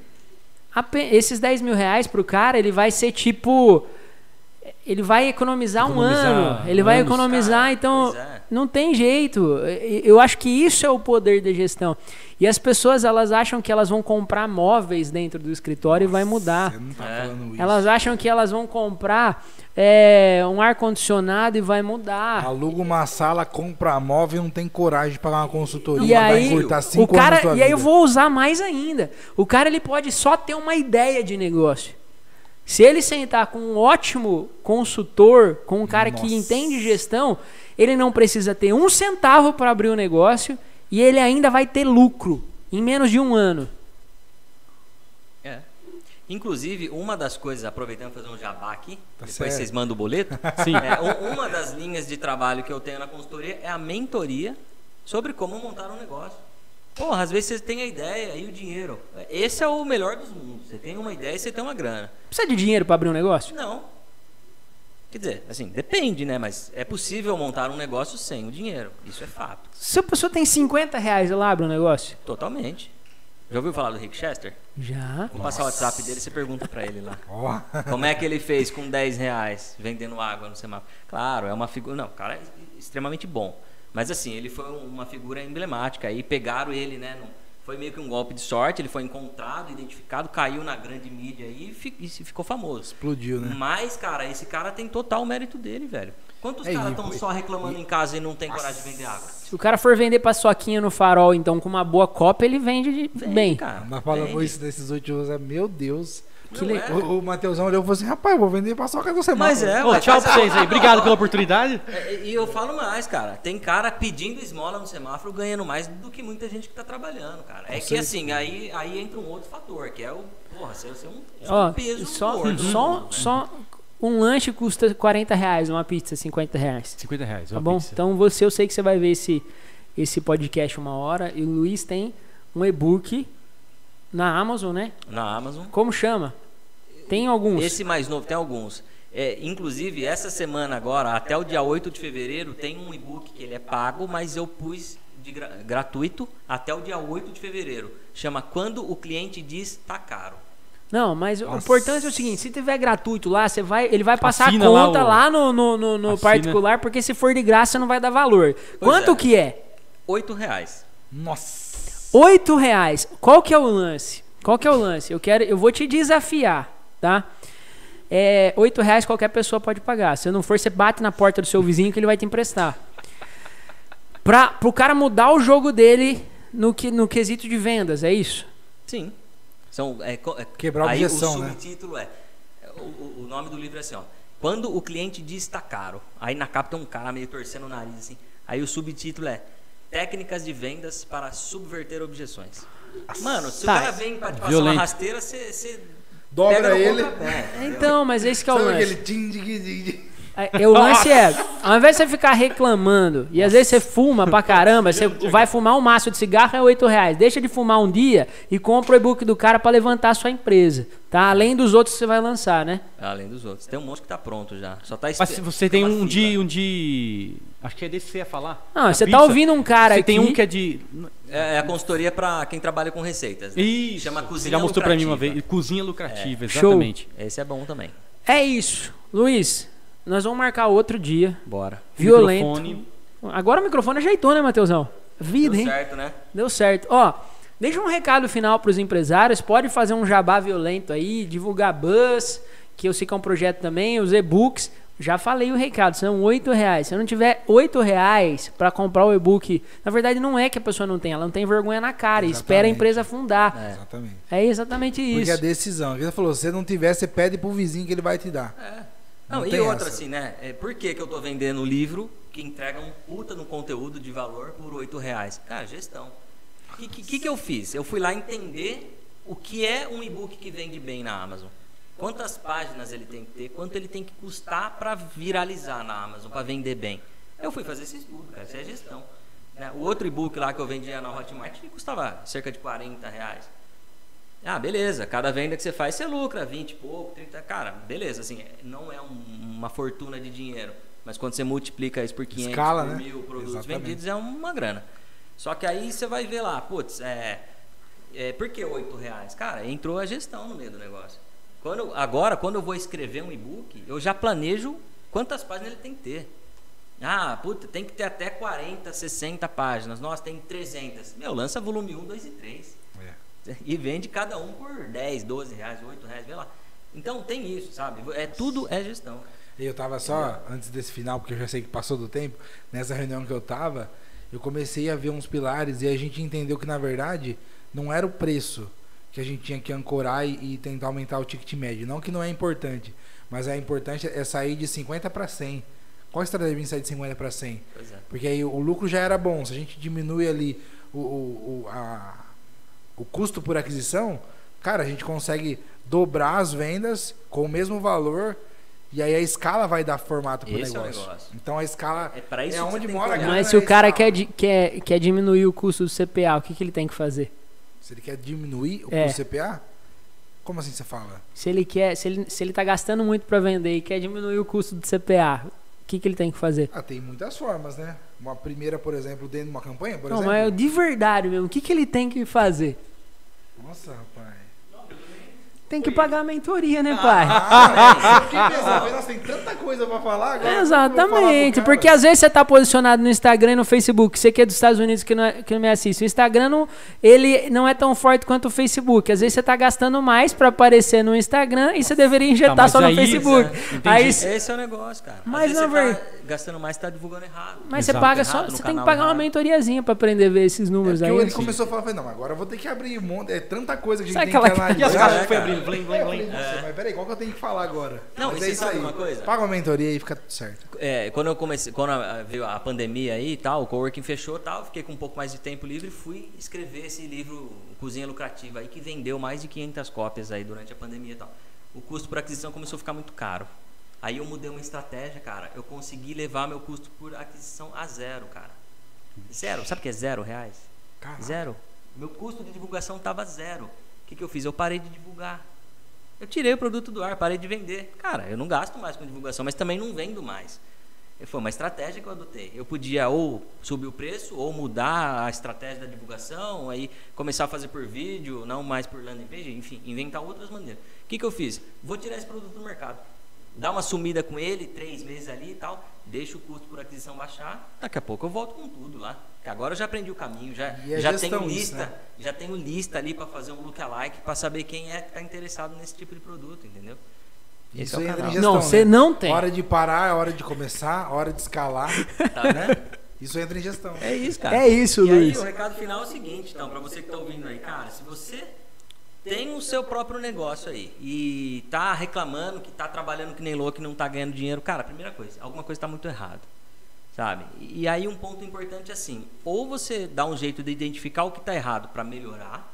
Esses 10 mil reais pro cara, ele vai ser tipo. Ele vai economizar, um Economizar ano. Ele vai anos, economizar, Cara, então. Não tem jeito. Eu acho que isso é o poder da gestão. E as pessoas, elas acham que elas vão comprar móveis dentro do escritório e vai mudar. Você não tá É. falando isso. Elas acham que elas vão comprar é, um ar-condicionado e vai mudar. Aluga uma sala, compra móvel e não tem coragem de pagar uma consultoria. E vai aí, o cara, e aí eu vou usar mais ainda. O cara ele pode só ter uma ideia de negócio. Se ele sentar com um ótimo consultor, com um cara que Nossa. entende gestão, ele não precisa ter um centavo para abrir o negócio e ele ainda vai ter lucro em menos de um ano. É. Inclusive, uma das coisas, aproveitando para fazer um jabá aqui, Tá depois certo. vocês mandam o boleto. Sim. É, uma das linhas de trabalho que eu tenho na consultoria é a mentoria sobre como montar um negócio. Porra, às vezes você tem a ideia e o dinheiro. Esse é o melhor dos mundos. Você tem uma ideia e você tem uma grana. Precisa de dinheiro para abrir um negócio? Não. Quer dizer, assim, depende, né? Mas é possível montar um negócio sem o dinheiro. Isso é fato. Se a pessoa tem 50 reais, ela abre um negócio? Totalmente. Já ouviu falar do Rick Chester? Já. Vou passar o WhatsApp dele e você pergunta pra ele lá. Ó, Como é que ele fez com 10 reais vendendo água no semáforo? Claro, é uma figura. Não, o cara é extremamente bom. Mas assim, ele foi uma figura emblemática. Aí pegaram ele, né? no- foi meio que um golpe de sorte. Ele foi encontrado, identificado, caiu na grande mídia aí e fi- e se ficou famoso. explodiu, né? Mas, cara, esse cara tem total mérito dele, velho. Quantos É, caras e- estão só reclamando em casa e não tem coragem de vender água? Se o cara for vender paçoquinha no farol, então, com uma boa copa, ele vende de- Vende, bem. cara. Nós falamos vende. isso nesses últimos anos. Meu Deus. Que é? O, o Matheusão olhou e falou assim: rapaz, vou vender paçoca do semáforo. Mas é, Ô, ué, tchau mas- pra vocês aí. Obrigado pela oportunidade. É, E eu falo mais, cara. Tem cara pedindo esmola no semáforo ganhando mais do que muita gente que tá trabalhando, cara. É que assim, aí, aí entra um outro fator, que é o. Porra, você é um, é Ó, um peso só, gordo no só, mundo, né? só um lanche custa 40 reais, uma pizza 50 reais. 50 reais. Tá bom? pizza. Então você, eu sei que você vai ver esse, esse podcast uma hora. E o Luiz tem um e-book na Amazon, né? Na Amazon. Como chama? Tem alguns. Esse mais novo, tem alguns. É, inclusive, essa semana agora, até o dia 8 de fevereiro, tem um e-book que ele é pago, mas eu pus de gra- gratuito até o dia 8 de fevereiro. Chama Quando o Cliente Diz Tá Caro. Não, mas o Nossa. importante é o seguinte: se tiver gratuito lá, você vai, ele vai passar Assina a lá conta o- lá, no, no, no, no particular, porque se for de graça não vai dar valor. Quanto é. que é? 8 reais. Nossa. Oito reais. Qual que é o lance? Qual que é o lance? Eu quero, eu vou te desafiar, tá? É, oito reais qualquer pessoa pode pagar. Se não for, você bate na porta do seu vizinho que ele vai te emprestar. Pra, pro cara mudar o jogo dele no, que, no quesito de vendas, é isso? Sim. São, é, é- Quebrar a aí objeção, o né? subtítulo é. O, o- o nome do livro é assim, ó. Quando o cliente diz tá caro. Aí na capa tem um cara meio torcendo o nariz assim. Aí o subtítulo é Técnicas de vendas para subverter objeções. Mano, se Tá. o cara vem pra te passar uma rasteira, você. Dobra ele. entendeu? Então, mas esse que é o Sabe lance. aquele É, o lance é, ao invés de você ficar reclamando, e às vezes você fuma pra caramba, você vai fumar um maço de cigarro é 8 reais. Deixa de fumar um dia e compra o e-book do cara pra levantar a sua empresa. Tá? Além dos outros que você vai lançar, né? Além dos outros. Tem um monte que tá pronto já. Só tá Mas se você tem um de, um de. Acho que é desse que você ia falar. Não, você tá pizza. ouvindo um cara Você tem aqui- um que é de. É, é a consultoria pra quem trabalha com receitas. né? Isso. Chama Você Cozinha já mostrou pra mim uma vez. Cozinha lucrativa, Show. exatamente. Esse é bom também. É isso. Luiz, nós vamos marcar outro dia. Bora. Violento. Microfone. Agora o microfone ajeitou, né, Matheusão? Vida, Deu hein? certo, né? Deu certo. Ó, deixa um recado final pros empresários. Pode fazer um jabá violento aí, divulgar buzz, que eu sei que é um projeto também, os e-books. Já falei o recado, são oito reais. Se eu não tiver oito reais para comprar o e-book, na verdade não é que a pessoa não tem, ela não tem vergonha na cara, e espera a Exatamente. empresa afundar. É. Exatamente. É, exatamente Porque isso. a decisão. Ele falou: se você não tiver, você pede pro vizinho que ele vai te dar. Não, Não e tem outra essa. assim, né? É, por que, que eu tô vendendo livro que entrega um puta no conteúdo de valor por oito reais? Cara, gestão. O que, que, que eu fiz? Eu fui lá entender o que é um e-book que vende bem na Amazon. Quantas páginas ele tem que ter, quanto ele tem que custar para viralizar na Amazon, para vender bem. Eu fui fazer esse estudo, cara, isso é gestão. né? O outro e-book lá que eu vendia na Hotmart custava cerca de 40 reais. Ah, beleza. Cada venda que você faz, você lucra 20 e pouco, 30. Cara, beleza. Assim, não é um- uma fortuna de dinheiro. Mas quando você multiplica isso por 500, Escala, por né? mil produtos Exatamente. vendidos, é uma grana. Só que aí você vai ver lá, putz, é, é, por que 8 reais? Cara, entrou a gestão no meio do negócio. Quando, agora, quando eu vou escrever um e-book, eu já planejo quantas páginas ele tem que ter. Ah, puta, tem que ter até 40, 60 páginas. Nossa, tem 300. Meu, lança volume 1, 2 e 3. E vende cada um por 10, 12 reais, 8 reais, vê lá. Então tem isso, sabe? É, tudo é gestão. E Eu tava só, antes desse final, porque eu já sei que passou do tempo, nessa reunião que eu tava, eu comecei a ver uns pilares e a gente entendeu que, na verdade, não era o preço que a gente tinha que ancorar e, e tentar aumentar o ticket médio. Não que não é importante, mas é importante é sair de 50 para 100. Qual a estratégia de sair de 50 para 100? Pois é. Porque aí o lucro já era bom. Se a gente diminui ali o, o, o, a- o custo por aquisição, cara, a gente consegue dobrar as vendas com o mesmo valor e aí a escala vai dar formato pro é o negócio. negócio. Então a escala É pra isso é onde mora a grana, Mas se o é cara quer, quer, quer diminuir o custo do CPA, o que, que ele tem que fazer? Se ele quer diminuir o É. custo CPA? Como assim você fala? Se ele quer, se ele, se ele tá gastando muito para vender e quer diminuir o custo do CPA, o que, que ele tem que fazer? Ah, tem muitas formas, né? Uma primeira, por exemplo, dentro de uma campanha, por Não, exemplo. mas de verdade mesmo, o que, que ele tem que fazer? Nossa, rapaz. Tem que pagar a mentoria, né, pai? Ah, eu fiquei pensando, nossa, tem tanta coisa pra falar agora. falar Exatamente, porque às vezes você tá posicionado no Instagram e no Facebook, você que é dos Estados Unidos que não, é- que não me assiste, o Instagram não, ele não é tão forte quanto o Facebook, às vezes você tá gastando mais pra aparecer no Instagram e você deveria injetar mas só no aí- Facebook. Entendi. Aí, Esse é o negócio, cara. Mas, você ver- tá gastando mais, tá divulgando errado. mas você Exato. paga só, você tem que pagar uma errado. mentoriazinha pra aprender a ver esses É números porque aí. ele começou a falar, não, agora eu vou ter que abrir um monte, é tanta coisa que a gente Sabe tem que aquela- E as analisar. caixas É, que foi cara. abrindo, blim, blim, blim. mas peraí, qual que eu tenho que falar agora? Não, mas é isso aí. uma coisa? Paga uma mentoria e fica tudo certo. É, quando eu comecei, quando veio a pandemia aí e tal, o coworking fechou e tal, fiquei com um pouco mais de tempo livre e fui escrever esse livro Cozinha Lucrativa aí que vendeu mais de 500 cópias aí durante a pandemia e tal. O custo por aquisição começou a ficar muito caro. Aí eu mudei uma estratégia, cara. Eu consegui levar meu custo por aquisição a zero, cara. Zero. Sabe o que é zero reais? Caraca. Zero. Meu custo de divulgação tava zero. O que, que eu fiz? Eu parei de divulgar. Eu tirei o produto do ar, parei de vender. Cara, eu não gasto mais com divulgação, mas também não vendo mais. Foi uma estratégia que eu adotei. Eu podia ou subir o preço, ou mudar a estratégia da divulgação, aí começar a fazer por vídeo, não mais por landing page, enfim, inventar outras maneiras. O que, que eu fiz? Vou tirar esse produto do mercado. Dar uma sumida com ele, três meses ali e tal, deixa o custo por aquisição baixar. Daqui a pouco eu volto com tudo lá. Porque agora eu já aprendi o caminho, já, é já tenho isso, lista, né? já tenho lista ali para fazer um lookalike, para saber quem é que está interessado nesse tipo de produto, entendeu? Esse Isso é em canal. gestão, Não, você né? não tem. Hora de parar, hora de começar, hora de escalar. Tá vendo? Isso entra em gestão. É isso, cara. É isso, e Luiz. aí, o recado final é o seguinte, então, para você que tá ouvindo aí, cara, se você tem o seu próprio negócio aí e tá reclamando que tá trabalhando que nem louco e não tá ganhando dinheiro, cara, primeira coisa, alguma coisa tá muito errado. Sabe? E aí um ponto importante é assim, ou você dá um jeito de identificar o que tá errado para melhorar,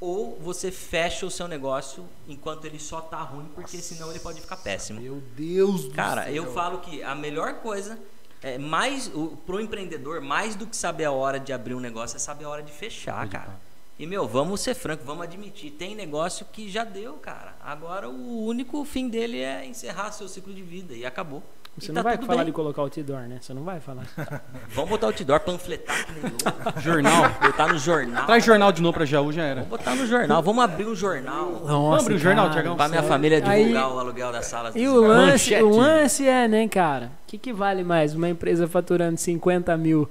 ou você fecha o seu negócio enquanto ele só tá ruim, porque senão ele pode ficar péssimo. Meu Deus do Cara, céu. eu falo que a melhor coisa é mais o, pro empreendedor, mais do que saber a hora de abrir um negócio, é saber a hora de fechar, cara. E meu, vamos ser franco, vamos admitir, tem negócio que já deu, cara. Agora o único fim dele é encerrar seu ciclo de vida e acabou. Você E não tá vai falar bem. de colocar outdoor, né? Você não vai falar. Vamos botar outdoor, panfletar que nem louco. Jornal. botar no jornal. Traz jornal de novo pra Jaú, já era. Vamos botar no jornal, vamos abrir um jornal. Nossa, abrir o jornal. Tiagão? Pra minha família Aí- divulgar o aluguel das salas. E o lance, o lance é, né, cara? O que, que vale mais? Uma empresa faturando 50 mil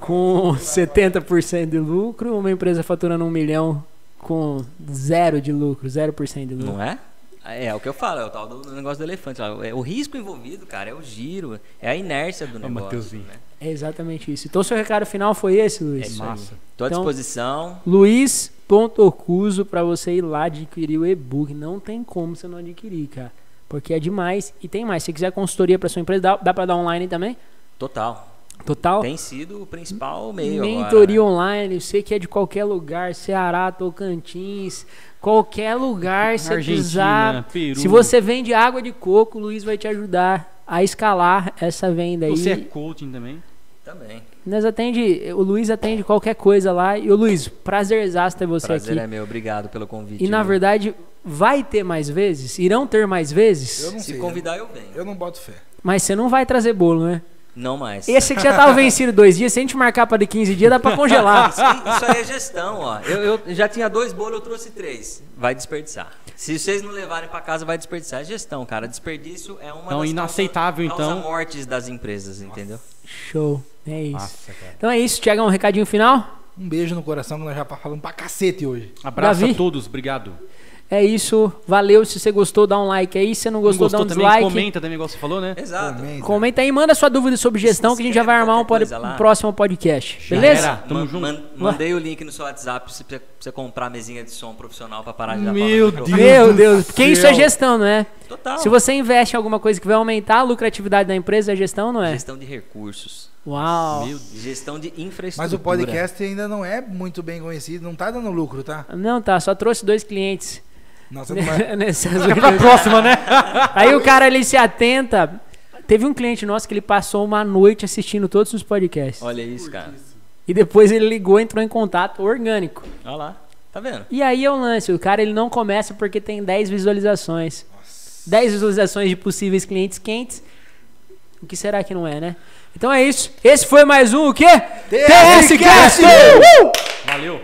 com 70% de lucro uma empresa faturando um milhão com zero de lucro, 0% de lucro? Não é? É, é o que eu falo, é o tal do negócio do elefante. É, o risco envolvido, cara, é o giro, é a inércia do negócio. Mateuzinho. Né? É exatamente isso. Então, seu recado final foi esse, É Luiz? aí. Massa. Tô à Então- disposição. Luiz.ocuso pra você ir lá adquirir o e-book. Não tem como você não adquirir, cara. Porque é demais. E tem mais. Se você quiser consultoria pra sua empresa, dá, dá pra dar online também? Total. Total? Tem sido o principal meio Mentoria agora. né? online, você que é de qualquer lugar, Ceará, Tocantins, qualquer lugar, se Argentina, precisar. Peru. Se você vende água de coco, o Luiz vai te ajudar a escalar essa venda aí. Você é coaching também? Também. Nós atende, o Luiz atende qualquer coisa lá. E o Luiz, prazerzaço ter você Prazer aqui. é meu, obrigado pelo convite. E na viu? verdade, vai ter mais vezes? Irão ter mais vezes? Eu não se sei. convidar eu venho. Eu não boto fé. Mas você não vai trazer bolo, né? Não mais. Esse que já tava vencido dois dias, se a gente marcar para de 15 dias, dá pra congelar. Isso, isso aí é gestão, ó. Eu, eu já tinha dois bolos, eu trouxe três. Vai desperdiçar. Se vocês não levarem pra casa, vai desperdiçar. É gestão, cara. Desperdício é uma Então, das inaceitável, causa, então. causa mortes das empresas, entendeu? Show. É isso. Nossa, cara. Então é isso, Tiagão, um recadinho final? Um beijo no coração que nós já tá falando pra cacete hoje. Abraço Davi? a todos, obrigado. É isso. Valeu. Se você gostou, dá um like aí. Se você não gostou, gostou dá um também? dislike. Comenta também, igual você falou, né? Exato. Comenta. Comenta aí, manda sua dúvida sobre gestão que a gente já vai armar um, pod- um próximo podcast. Já Beleza? era. Tamo Man- junto. man- mandei o link no seu WhatsApp pra você, pra você comprar a mesinha de som profissional pra parar de dar Meu microfone. Meu Deus, porque isso é gestão, não é? Total. Se você investe em alguma coisa que vai aumentar a lucratividade da empresa, é gestão, não é? Gestão de recursos. Uau. Meu Gestão de infraestrutura. Mas o podcast ainda não é muito bem conhecido, não tá dando lucro, tá? Não, tá, só trouxe dois clientes. Nossa, não vai... Nessas Fica pra próxima, né? Aí o cara ele se atenta. Teve um cliente nosso que ele passou uma noite assistindo todos os podcasts. Olha isso, cara. E depois ele ligou, entrou em contato orgânico. Olha lá. Tá vendo? E aí é o lance, o cara ele não começa porque tem 10 visualizações. 10 visualizações de possíveis clientes quentes. O que será que não é, né? Então é isso. Esse foi mais um o quê? TS Cast! Uh! Valeu.